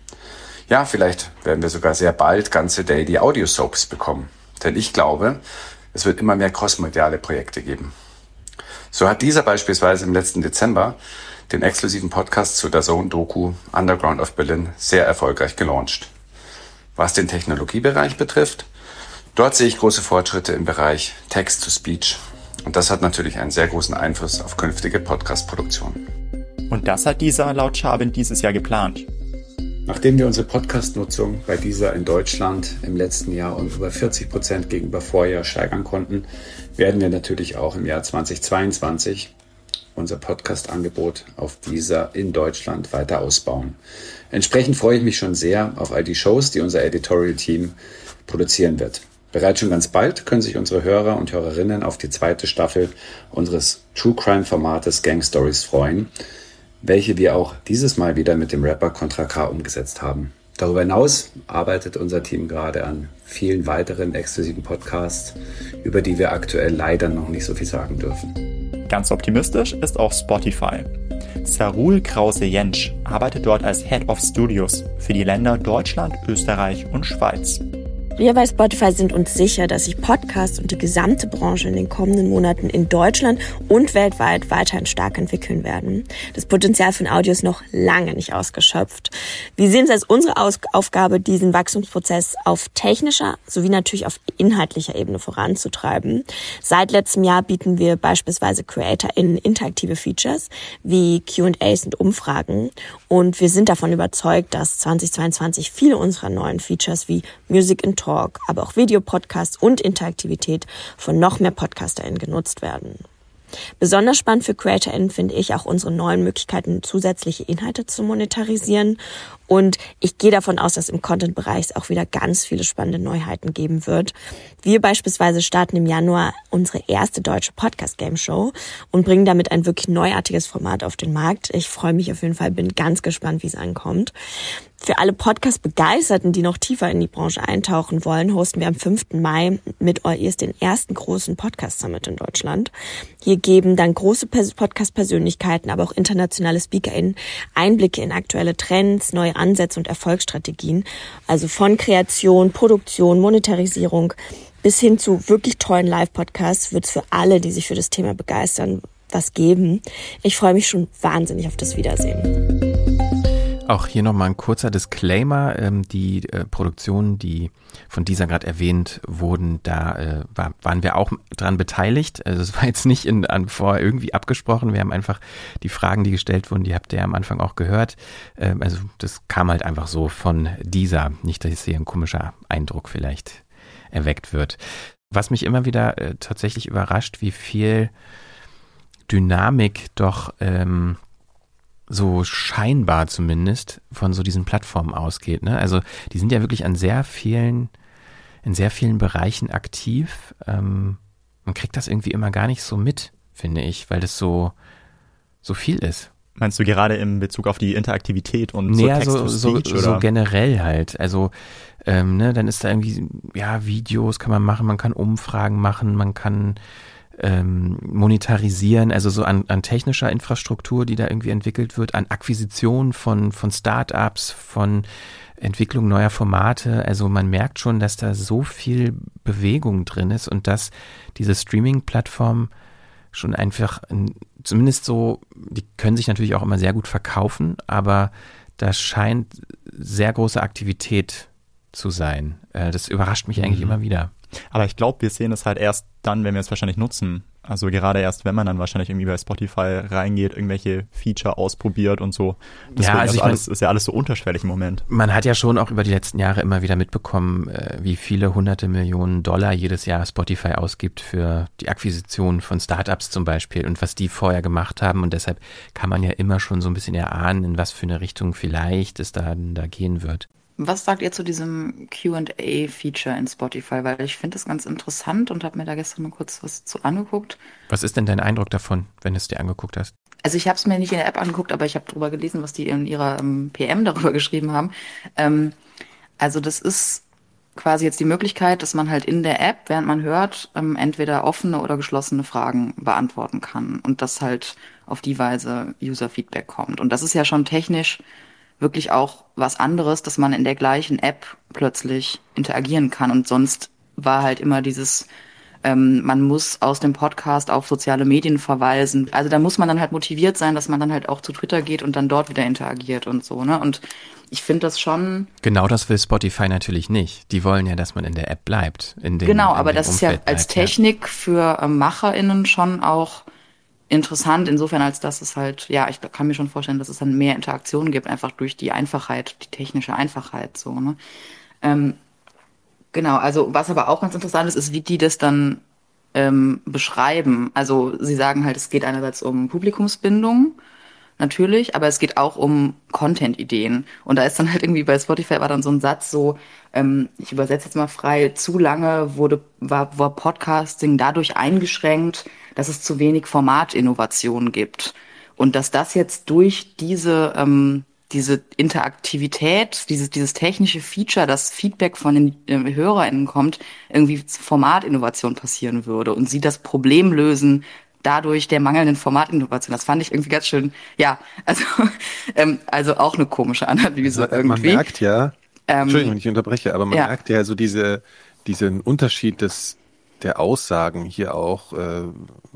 Ja, vielleicht werden wir sogar sehr bald ganze Daily Audio Soaps bekommen. Denn ich glaube, es wird immer mehr crossmediale Projekte geben. So hat dieser beispielsweise im letzten Dezember den exklusiven Podcast zu der Zone-Doku Underground of Berlin sehr erfolgreich gelauncht. Was den Technologiebereich betrifft, dort sehe ich große Fortschritte im Bereich Text-to-Speech. Und das hat natürlich einen sehr großen Einfluss auf künftige Podcast-Produktionen. Und das hat dieser laut Chabin dieses Jahr geplant. Nachdem wir unsere Podcast-Nutzung bei dieser in Deutschland im letzten Jahr um über 40 Prozent gegenüber Vorjahr steigern konnten, werden wir natürlich auch im Jahr 2022 unser Podcast-Angebot auf dieser in Deutschland weiter ausbauen. Entsprechend freue ich mich schon sehr auf all die Shows, die unser Editorial-Team produzieren wird. Bereits schon ganz bald können sich unsere Hörer und Hörerinnen auf die zweite Staffel unseres True Crime-Formates Gang Stories freuen, welche wir auch dieses Mal wieder mit dem Rapper Contra K umgesetzt haben. Darüber hinaus arbeitet unser Team gerade an vielen weiteren exklusiven Podcasts, über die wir aktuell leider noch nicht so viel sagen dürfen. Ganz optimistisch ist auch Spotify. Sarul Krause-Jentsch arbeitet dort als Head of Studios für die Länder Deutschland, Österreich und Schweiz. Wir bei Spotify sind uns sicher, dass sich Podcast und die gesamte Branche in den kommenden Monaten in Deutschland und weltweit weiterhin stark entwickeln werden. Das Potenzial von Audio ist noch lange nicht ausgeschöpft. Wir sehen es als unsere Aus Aufgabe, diesen Wachstumsprozess auf technischer sowie natürlich auf inhaltlicher Ebene voranzutreiben. Seit letztem Jahr bieten wir beispielsweise CreatorInnen interaktive Features wie Q&As und Umfragen und wir sind davon überzeugt, dass 2022 viele unserer neuen Features wie Music and Talk, aber auch Videopodcasts und Interaktivität von noch mehr PodcasterInnen genutzt werden. Besonders spannend für CreatorInnen finde ich auch unsere neuen Möglichkeiten, zusätzliche Inhalte zu monetarisieren. Und ich gehe davon aus, dass im Content-Bereich auch wieder ganz viele spannende Neuheiten geben wird. Wir beispielsweise starten im Januar unsere erste deutsche Podcast-Game-Show und bringen damit ein wirklich neuartiges Format auf den Markt. Ich freue mich auf jeden Fall, bin ganz gespannt, wie es ankommt. Für alle Podcast-Begeisterten, die noch tiefer in die Branche eintauchen wollen, hosten wir am 5. Mai mit OIS den ersten großen Podcast-Summit in Deutschland. Hier geben dann große Podcast-Persönlichkeiten, aber auch internationale SpeakerInnen Einblicke in aktuelle Trends, neue Ansätze und Erfolgsstrategien. Also von Kreation, Produktion, Monetarisierung bis hin zu wirklich tollen Live-Podcasts wird es für alle, die sich für das Thema begeistern, was geben. Ich freue mich schon wahnsinnig auf das Wiedersehen. Auch hier nochmal ein kurzer Disclaimer. Ähm, die äh, Produktionen, die von dieser gerade erwähnt wurden, da äh, war, waren wir auch dran beteiligt. Also es war jetzt nicht in, an, vorher irgendwie abgesprochen. Wir haben einfach die Fragen, die gestellt wurden, die habt ihr am Anfang auch gehört. Ähm, also das kam halt einfach so von dieser. Nicht, dass hier ein komischer Eindruck vielleicht erweckt wird. Was mich immer wieder äh, tatsächlich überrascht, wie viel Dynamik doch ähm, so scheinbar zumindest von so diesen Plattformen ausgeht. Ne? Also die sind ja wirklich an sehr vielen, in sehr vielen Bereichen aktiv. Ähm, man kriegt das irgendwie immer gar nicht so mit, finde ich, weil das so, so viel ist. Meinst du gerade in Bezug auf die Interaktivität und so nee, so, so, so, generell halt. Also ähm, ne, dann ist da irgendwie, ja, Videos kann man machen, man kann Umfragen machen, man kann ähm, monetarisieren, also so an, an technischer Infrastruktur, die da irgendwie entwickelt wird, an Akquisition von, von Startups, von Entwicklung neuer Formate. Also man merkt schon, dass da so viel Bewegung drin ist und dass diese Streaming-Plattformen schon einfach, zumindest so, die können sich natürlich auch immer sehr gut verkaufen, aber da scheint sehr große Aktivität zu sein. Äh, das überrascht mich eigentlich mhm. immer wieder. Aber ich glaube, wir sehen es halt erst dann, wenn wir es wahrscheinlich nutzen. Also gerade erst, wenn man dann wahrscheinlich irgendwie bei Spotify reingeht, irgendwelche Feature ausprobiert und so. Deswegen ja, also ist, alles, mein, ist ja alles so unterschwellig im Moment. Man hat ja schon auch über die letzten Jahre immer wieder mitbekommen, äh, wie viele hunderte Millionen Dollar jedes Jahr Spotify ausgibt für die Akquisition von Startups zum Beispiel und was die vorher gemacht haben. Und deshalb kann man ja immer schon so ein bisschen erahnen, in was für eine Richtung vielleicht es da, da gehen wird. Was sagt ihr zu diesem QA-Feature in Spotify? Weil ich finde das ganz interessant und habe mir da gestern mal kurz was zu angeguckt. Was ist denn dein Eindruck davon, wenn du es dir angeguckt hast? Also ich habe es mir nicht in der App angeguckt, aber ich habe darüber gelesen, was die in ihrer ähm, PM darüber geschrieben haben. Ähm, also das ist quasi jetzt die Möglichkeit, dass man halt in der App, während man hört, ähm, entweder offene oder geschlossene Fragen beantworten kann und dass halt auf die Weise User-Feedback kommt. Und das ist ja schon technisch wirklich auch was anderes, dass man in der gleichen App plötzlich interagieren kann. Und sonst war halt immer dieses, ähm, man muss aus dem Podcast auf soziale Medien verweisen. Also da muss man dann halt motiviert sein, dass man dann halt auch zu Twitter geht und dann dort wieder interagiert und so, ne? Und ich finde das schon. Genau das will Spotify natürlich nicht. Die wollen ja, dass man in der App bleibt. In dem, genau, aber das Umfeld ist ja als Technik ja. für äh, MacherInnen schon auch interessant, insofern als dass es halt, ja, ich kann mir schon vorstellen, dass es dann mehr Interaktion gibt, einfach durch die Einfachheit, die technische Einfachheit so, ne? Ähm, genau, also was aber auch ganz interessant ist, ist, wie die das dann ähm, beschreiben. Also sie sagen halt, es geht einerseits um Publikumsbindung, natürlich, aber es geht auch um Content-Ideen. Und da ist dann halt irgendwie bei Spotify war dann so ein Satz so, ähm, ich übersetze jetzt mal frei, zu lange wurde, war, war Podcasting dadurch eingeschränkt, dass es zu wenig Formatinnovation gibt. Und dass das jetzt durch diese, ähm, diese Interaktivität, dieses, dieses technische Feature, das Feedback von den äh, HörerInnen kommt, irgendwie Formatinnovation passieren würde und sie das Problem lösen, dadurch der mangelnden Formatinnovation. Das fand ich irgendwie ganz schön, ja, also, ähm, also auch eine komische Analyse man, irgendwie. Man merkt ja, ähm, Entschuldigung, wenn ich unterbreche, aber man ja. merkt ja so diese, diesen Unterschied des der Aussagen hier auch, äh,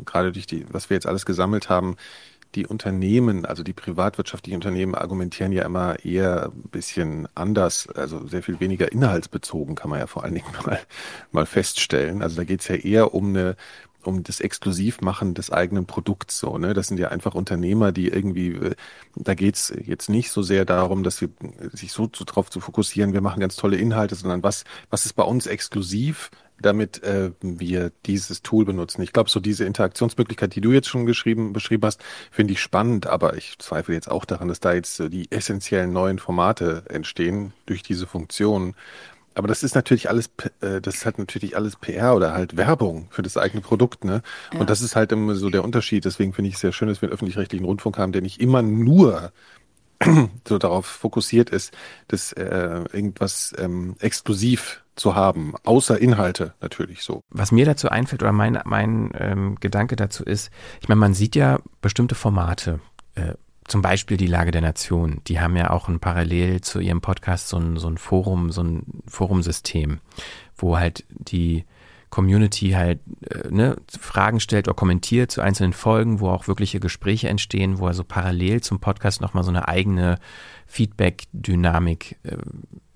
gerade durch die, was wir jetzt alles gesammelt haben, die Unternehmen, also die privatwirtschaftlichen Unternehmen argumentieren ja immer eher ein bisschen anders, also sehr viel weniger inhaltsbezogen, kann man ja vor allen Dingen mal, mal feststellen. Also da geht es ja eher um eine um das Exklusivmachen des eigenen Produkts so. Ne? Das sind ja einfach Unternehmer, die irgendwie, äh, da geht's jetzt nicht so sehr darum, dass wir sich so zu, drauf zu fokussieren, wir machen ganz tolle Inhalte, sondern was, was ist bei uns exklusiv, damit äh, wir dieses Tool benutzen. Ich glaube, so diese Interaktionsmöglichkeit, die du jetzt schon geschrieben, beschrieben hast, finde ich spannend, aber ich zweifle jetzt auch daran, dass da jetzt äh, die essentiellen neuen Formate entstehen durch diese Funktion. Aber das ist natürlich alles, äh, das ist halt natürlich alles PR oder halt Werbung für das eigene Produkt, ne? Ja. Und das ist halt immer so der Unterschied. Deswegen finde ich es sehr schön, dass wir einen öffentlich-rechtlichen Rundfunk haben, der nicht immer nur so darauf fokussiert ist, das äh, irgendwas ähm, exklusiv zu haben, außer Inhalte natürlich so. Was mir dazu einfällt oder mein, mein ähm, Gedanke dazu ist, ich meine, man sieht ja bestimmte Formate, äh, zum Beispiel die Lage der Nation. Die haben ja auch ein parallel zu ihrem Podcast so ein, so ein Forum, so ein Forumsystem, wo halt die Community halt äh, ne, Fragen stellt oder kommentiert zu einzelnen Folgen, wo auch wirkliche Gespräche entstehen, wo also parallel zum Podcast nochmal so eine eigene Feedback-Dynamik äh,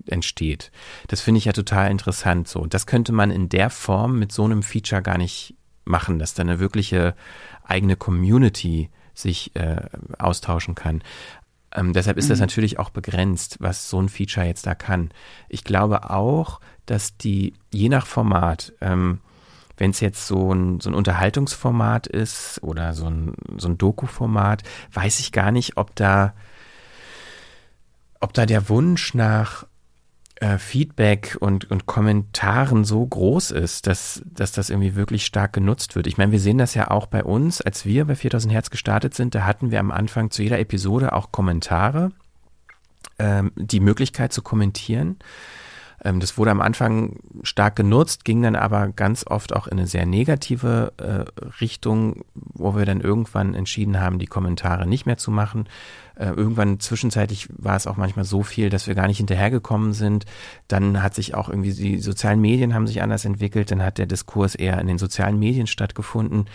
entsteht. Das finde ich ja total interessant so. Das könnte man in der Form mit so einem Feature gar nicht machen, dass da eine wirkliche eigene Community sich äh, austauschen kann. Ähm, deshalb ist mhm. das natürlich auch begrenzt, was so ein Feature jetzt da kann. Ich glaube auch, dass die, je nach Format, ähm, wenn es jetzt so ein, so ein Unterhaltungsformat ist oder so ein, so ein Doku-Format, weiß ich gar nicht, ob da, ob da der Wunsch nach äh, Feedback und, und Kommentaren so groß ist, dass, dass das irgendwie wirklich stark genutzt wird. Ich meine, wir sehen das ja auch bei uns, als wir bei 4000 Hertz gestartet sind, da hatten wir am Anfang zu jeder Episode auch Kommentare, ähm, die Möglichkeit zu kommentieren. Ähm, das wurde am Anfang stark genutzt, ging dann aber ganz oft auch in eine sehr negative äh, Richtung, wo wir dann irgendwann entschieden haben, die Kommentare nicht mehr zu machen. Äh, irgendwann zwischenzeitlich war es auch manchmal so viel, dass wir gar nicht hinterhergekommen sind. Dann hat sich auch irgendwie die sozialen Medien haben sich anders entwickelt. Dann hat der Diskurs eher in den sozialen Medien stattgefunden.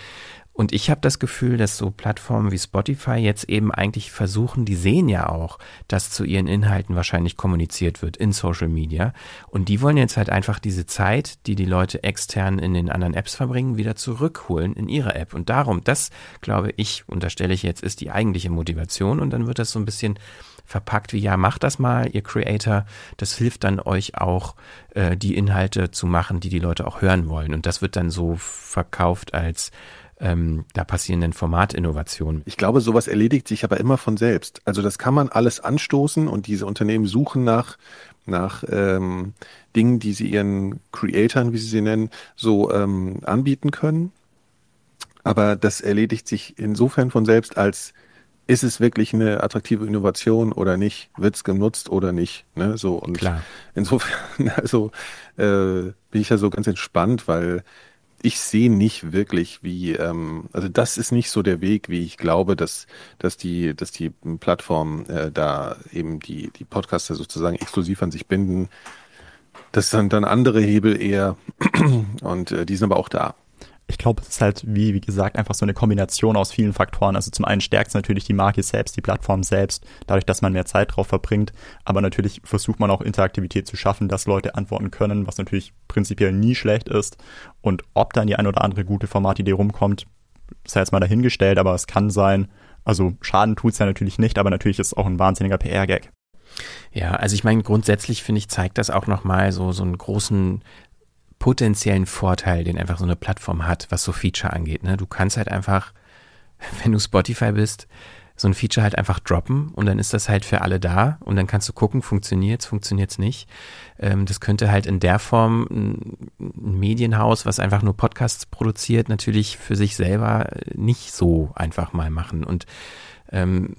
Und ich habe das Gefühl, dass so Plattformen wie Spotify jetzt eben eigentlich versuchen, die sehen ja auch, dass zu ihren Inhalten wahrscheinlich kommuniziert wird in Social Media. Und die wollen jetzt halt einfach diese Zeit, die die Leute extern in den anderen Apps verbringen, wieder zurückholen in ihre App. Und darum, das glaube ich, unterstelle ich jetzt, ist die eigentliche Motivation. Und dann wird das so ein bisschen verpackt wie, ja, macht das mal, ihr Creator. Das hilft dann euch auch, äh, die Inhalte zu machen, die die Leute auch hören wollen. Und das wird dann so verkauft als ähm, da passieren denn Formatinnovationen. Ich glaube, sowas erledigt sich aber immer von selbst. Also das kann man alles anstoßen und diese Unternehmen suchen nach nach ähm, Dingen, die sie ihren Creatoren, wie sie sie nennen, so ähm, anbieten können. Aber das erledigt sich insofern von selbst, als ist es wirklich eine attraktive Innovation oder nicht? Wird es genutzt oder nicht? Ne? So und Klar. insofern, also äh, bin ich ja so ganz entspannt, weil ich sehe nicht wirklich, wie, ähm, also das ist nicht so der Weg, wie ich glaube, dass, dass die, dass die Plattformen äh, da eben die, die Podcaster sozusagen exklusiv an sich binden. Das sind dann andere Hebel eher und äh, die sind aber auch da ich glaube, es ist halt, wie, wie gesagt, einfach so eine Kombination aus vielen Faktoren. Also zum einen stärkt es natürlich die Marke selbst, die Plattform selbst, dadurch, dass man mehr Zeit drauf verbringt. Aber natürlich versucht man auch Interaktivität zu schaffen, dass Leute antworten können, was natürlich prinzipiell nie schlecht ist. Und ob dann die ein oder andere gute Formatidee rumkommt, sei jetzt mal dahingestellt, aber es kann sein. Also Schaden tut es ja natürlich nicht, aber natürlich ist es auch ein wahnsinniger PR-Gag. Ja, also ich meine, grundsätzlich finde ich, zeigt das auch nochmal so, so einen großen potenziellen Vorteil, den einfach so eine Plattform hat, was so Feature angeht. Ne? Du kannst halt einfach, wenn du Spotify bist, so ein Feature halt einfach droppen und dann ist das halt für alle da und dann kannst du gucken, funktioniert's, funktioniert's nicht. Ähm, das könnte halt in der Form ein, ein Medienhaus, was einfach nur Podcasts produziert, natürlich für sich selber nicht so einfach mal machen und ähm,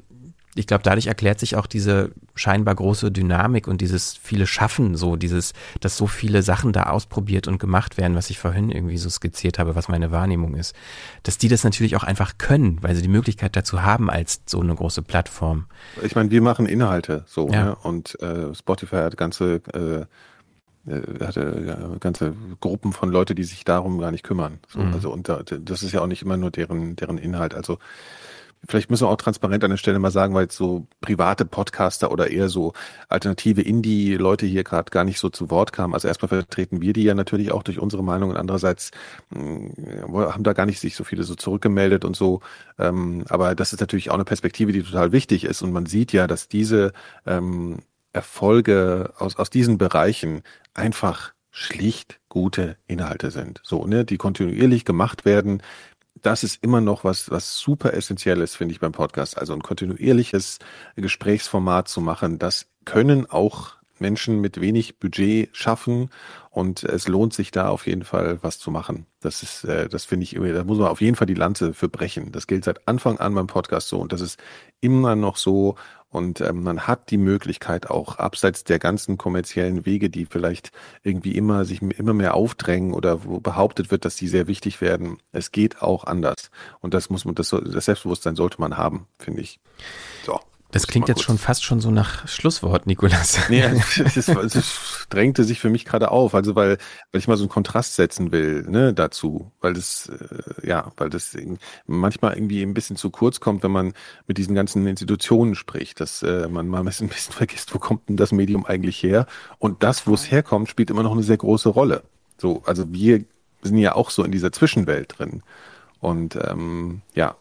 ich glaube, dadurch erklärt sich auch diese scheinbar große Dynamik und dieses viele Schaffen, so dieses, dass so viele Sachen da ausprobiert und gemacht werden, was ich vorhin irgendwie so skizziert habe, was meine Wahrnehmung ist, dass die das natürlich auch einfach können, weil sie die Möglichkeit dazu haben als so eine große Plattform. Ich meine, wir machen Inhalte so ja. ne? und äh, Spotify hat ganze äh, äh hatte ganze Gruppen von Leute, die sich darum gar nicht kümmern. So, mhm. Also und das ist ja auch nicht immer nur deren deren Inhalt. Also Vielleicht müssen wir auch transparent an der Stelle mal sagen, weil jetzt so private Podcaster oder eher so alternative Indie-Leute hier gerade gar nicht so zu Wort kamen. Also erstmal vertreten wir die ja natürlich auch durch unsere Meinung und andererseits mh, hm, haben da gar nicht sich so viele so zurückgemeldet und so. Ähm, aber das ist natürlich auch eine Perspektive, die total wichtig ist und man sieht ja, dass diese ähm, Erfolge aus, aus diesen Bereichen einfach schlicht gute Inhalte sind. So, ne, die kontinuierlich gemacht werden, das ist immer noch was, was super essentiell ist, finde ich beim Podcast. Also ein kontinuierliches Gesprächsformat zu machen, das können auch Menschen mit wenig Budget schaffen und es lohnt sich da auf jeden Fall was zu machen. Das ist, äh, das finde ich, da muss man auf jeden Fall die Lanze für brechen. Das gilt seit Anfang an beim Podcast so und das ist immer noch so und ähm, man hat die Möglichkeit auch abseits der ganzen kommerziellen Wege, die vielleicht irgendwie immer sich immer mehr aufdrängen oder wo behauptet wird, dass die sehr wichtig werden. Es geht auch anders. Und das muss man, das, das Selbstbewusstsein sollte man haben, finde ich. So. Das klingt jetzt schon fast schon so nach Schlusswort, Nikolas. Nee, es, es drängte sich für mich gerade auf, also weil, weil ich mal so einen Kontrast setzen will, ne, dazu, weil das, äh, ja, weil das manchmal irgendwie ein bisschen zu kurz kommt, wenn man mit diesen ganzen Institutionen spricht, dass äh, man mal ein bisschen vergisst, wo kommt denn das Medium eigentlich her? Und das, wo es herkommt, spielt immer noch eine sehr große Rolle. So, also wir sind ja auch so in dieser Zwischenwelt drin. Und ähm, ja,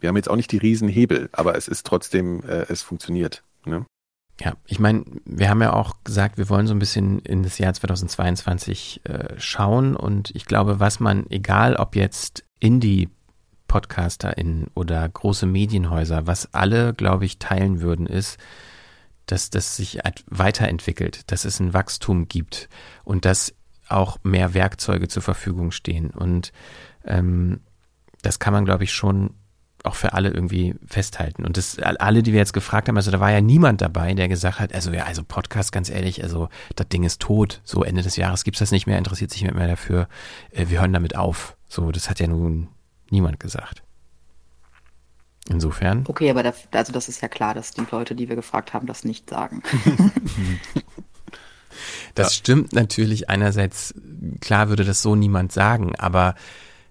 wir haben jetzt auch nicht die Riesenhebel, aber es ist trotzdem, äh, es funktioniert. Ne? Ja, ich meine, wir haben ja auch gesagt, wir wollen so ein bisschen in das Jahr 2022 äh, schauen und ich glaube, was man, egal ob jetzt Indie PodcasterInnen oder große Medienhäuser, was alle, glaube ich, teilen würden, ist, dass das sich weiterentwickelt, dass es ein Wachstum gibt und dass auch mehr Werkzeuge zur Verfügung stehen. Und ähm, das kann man, glaube ich, schon auch für alle irgendwie festhalten. Und das, alle, die wir jetzt gefragt haben, also da war ja niemand dabei, der gesagt hat, also ja, also Podcast, ganz ehrlich, also das Ding ist tot. So Ende des Jahres gibt's das nicht mehr, interessiert sich nicht mehr dafür. Äh, wir hören damit auf. So, das hat ja nun niemand gesagt. Insofern. Okay, aber da, also das ist ja klar, dass die Leute, die wir gefragt haben, das nicht sagen. das ja. stimmt natürlich einerseits, klar würde das so niemand sagen, aber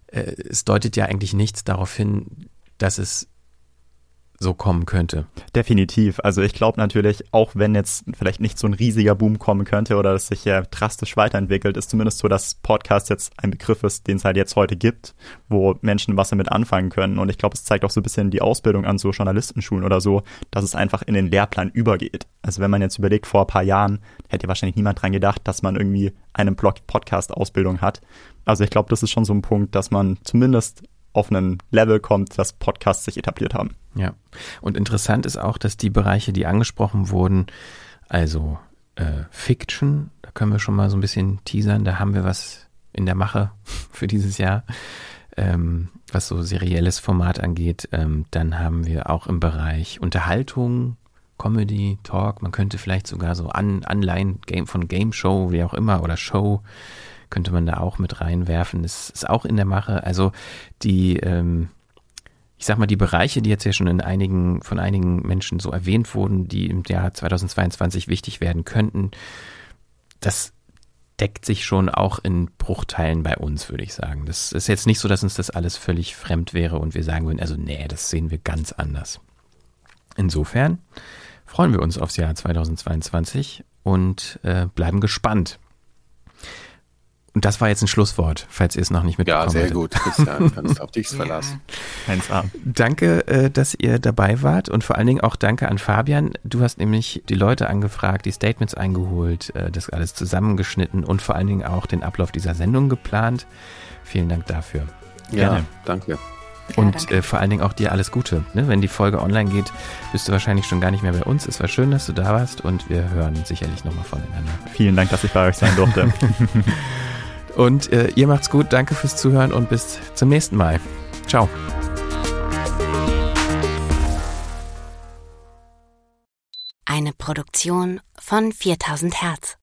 äh, es deutet ja eigentlich nichts darauf hin, dass es so kommen könnte. Definitiv. Also ich glaube natürlich, auch wenn jetzt vielleicht nicht so ein riesiger Boom kommen könnte oder es sich ja drastisch weiterentwickelt, ist zumindest so, dass Podcast jetzt ein Begriff ist, den es halt jetzt heute gibt, wo Menschen was damit anfangen können. Und ich glaube, es zeigt auch so ein bisschen die Ausbildung an so Journalistenschulen oder so, dass es einfach in den Lehrplan übergeht. Also wenn man jetzt überlegt, vor ein paar Jahren hätte wahrscheinlich niemand dran gedacht, dass man irgendwie eine Podcast-Ausbildung hat. Also ich glaube, das ist schon so ein Punkt, dass man zumindest auf einen Level kommt, dass Podcasts sich etabliert haben. Ja. Und interessant ist auch, dass die Bereiche, die angesprochen wurden, also äh, Fiction, da können wir schon mal so ein bisschen teasern, da haben wir was in der Mache für dieses Jahr, ähm, was so serielles Format angeht. Ähm, dann haben wir auch im Bereich Unterhaltung, Comedy, Talk, man könnte vielleicht sogar so an, Anleihen Game von Game Show, wie auch immer, oder Show könnte man da auch mit reinwerfen. Das ist auch in der Mache. Also die, ähm, ich sag mal, die Bereiche, die jetzt ja schon in einigen, von einigen Menschen so erwähnt wurden, die im Jahr 2022 wichtig werden könnten, das deckt sich schon auch in Bruchteilen bei uns, würde ich sagen. Das ist jetzt nicht so, dass uns das alles völlig fremd wäre und wir sagen würden, also nee, das sehen wir ganz anders. Insofern freuen wir uns aufs Jahr 2022 und äh, bleiben gespannt. Und das war jetzt ein Schlusswort, falls ihr es noch nicht mitbekommen habt. Ja, sehr gut, Christian, kannst auf dich verlassen. Danke, äh, dass ihr dabei wart und vor allen Dingen auch danke an Fabian. Du hast nämlich die Leute angefragt, die Statements eingeholt, äh, das alles zusammengeschnitten und vor allen Dingen auch den Ablauf dieser Sendung geplant. Vielen Dank dafür. Ja, danke. Und ja, äh, vor allen Dingen auch dir alles Gute. Ne? Wenn die Folge online geht, bist du wahrscheinlich schon gar nicht mehr bei uns. Es war schön, dass du da warst und wir hören sicherlich nochmal voneinander. Vielen Dank, dass ich bei euch sein durfte. Und äh, ihr macht's gut. Danke fürs Zuhören und bis zum nächsten Mal. Ciao. Eine Produktion von 4000 Hertz.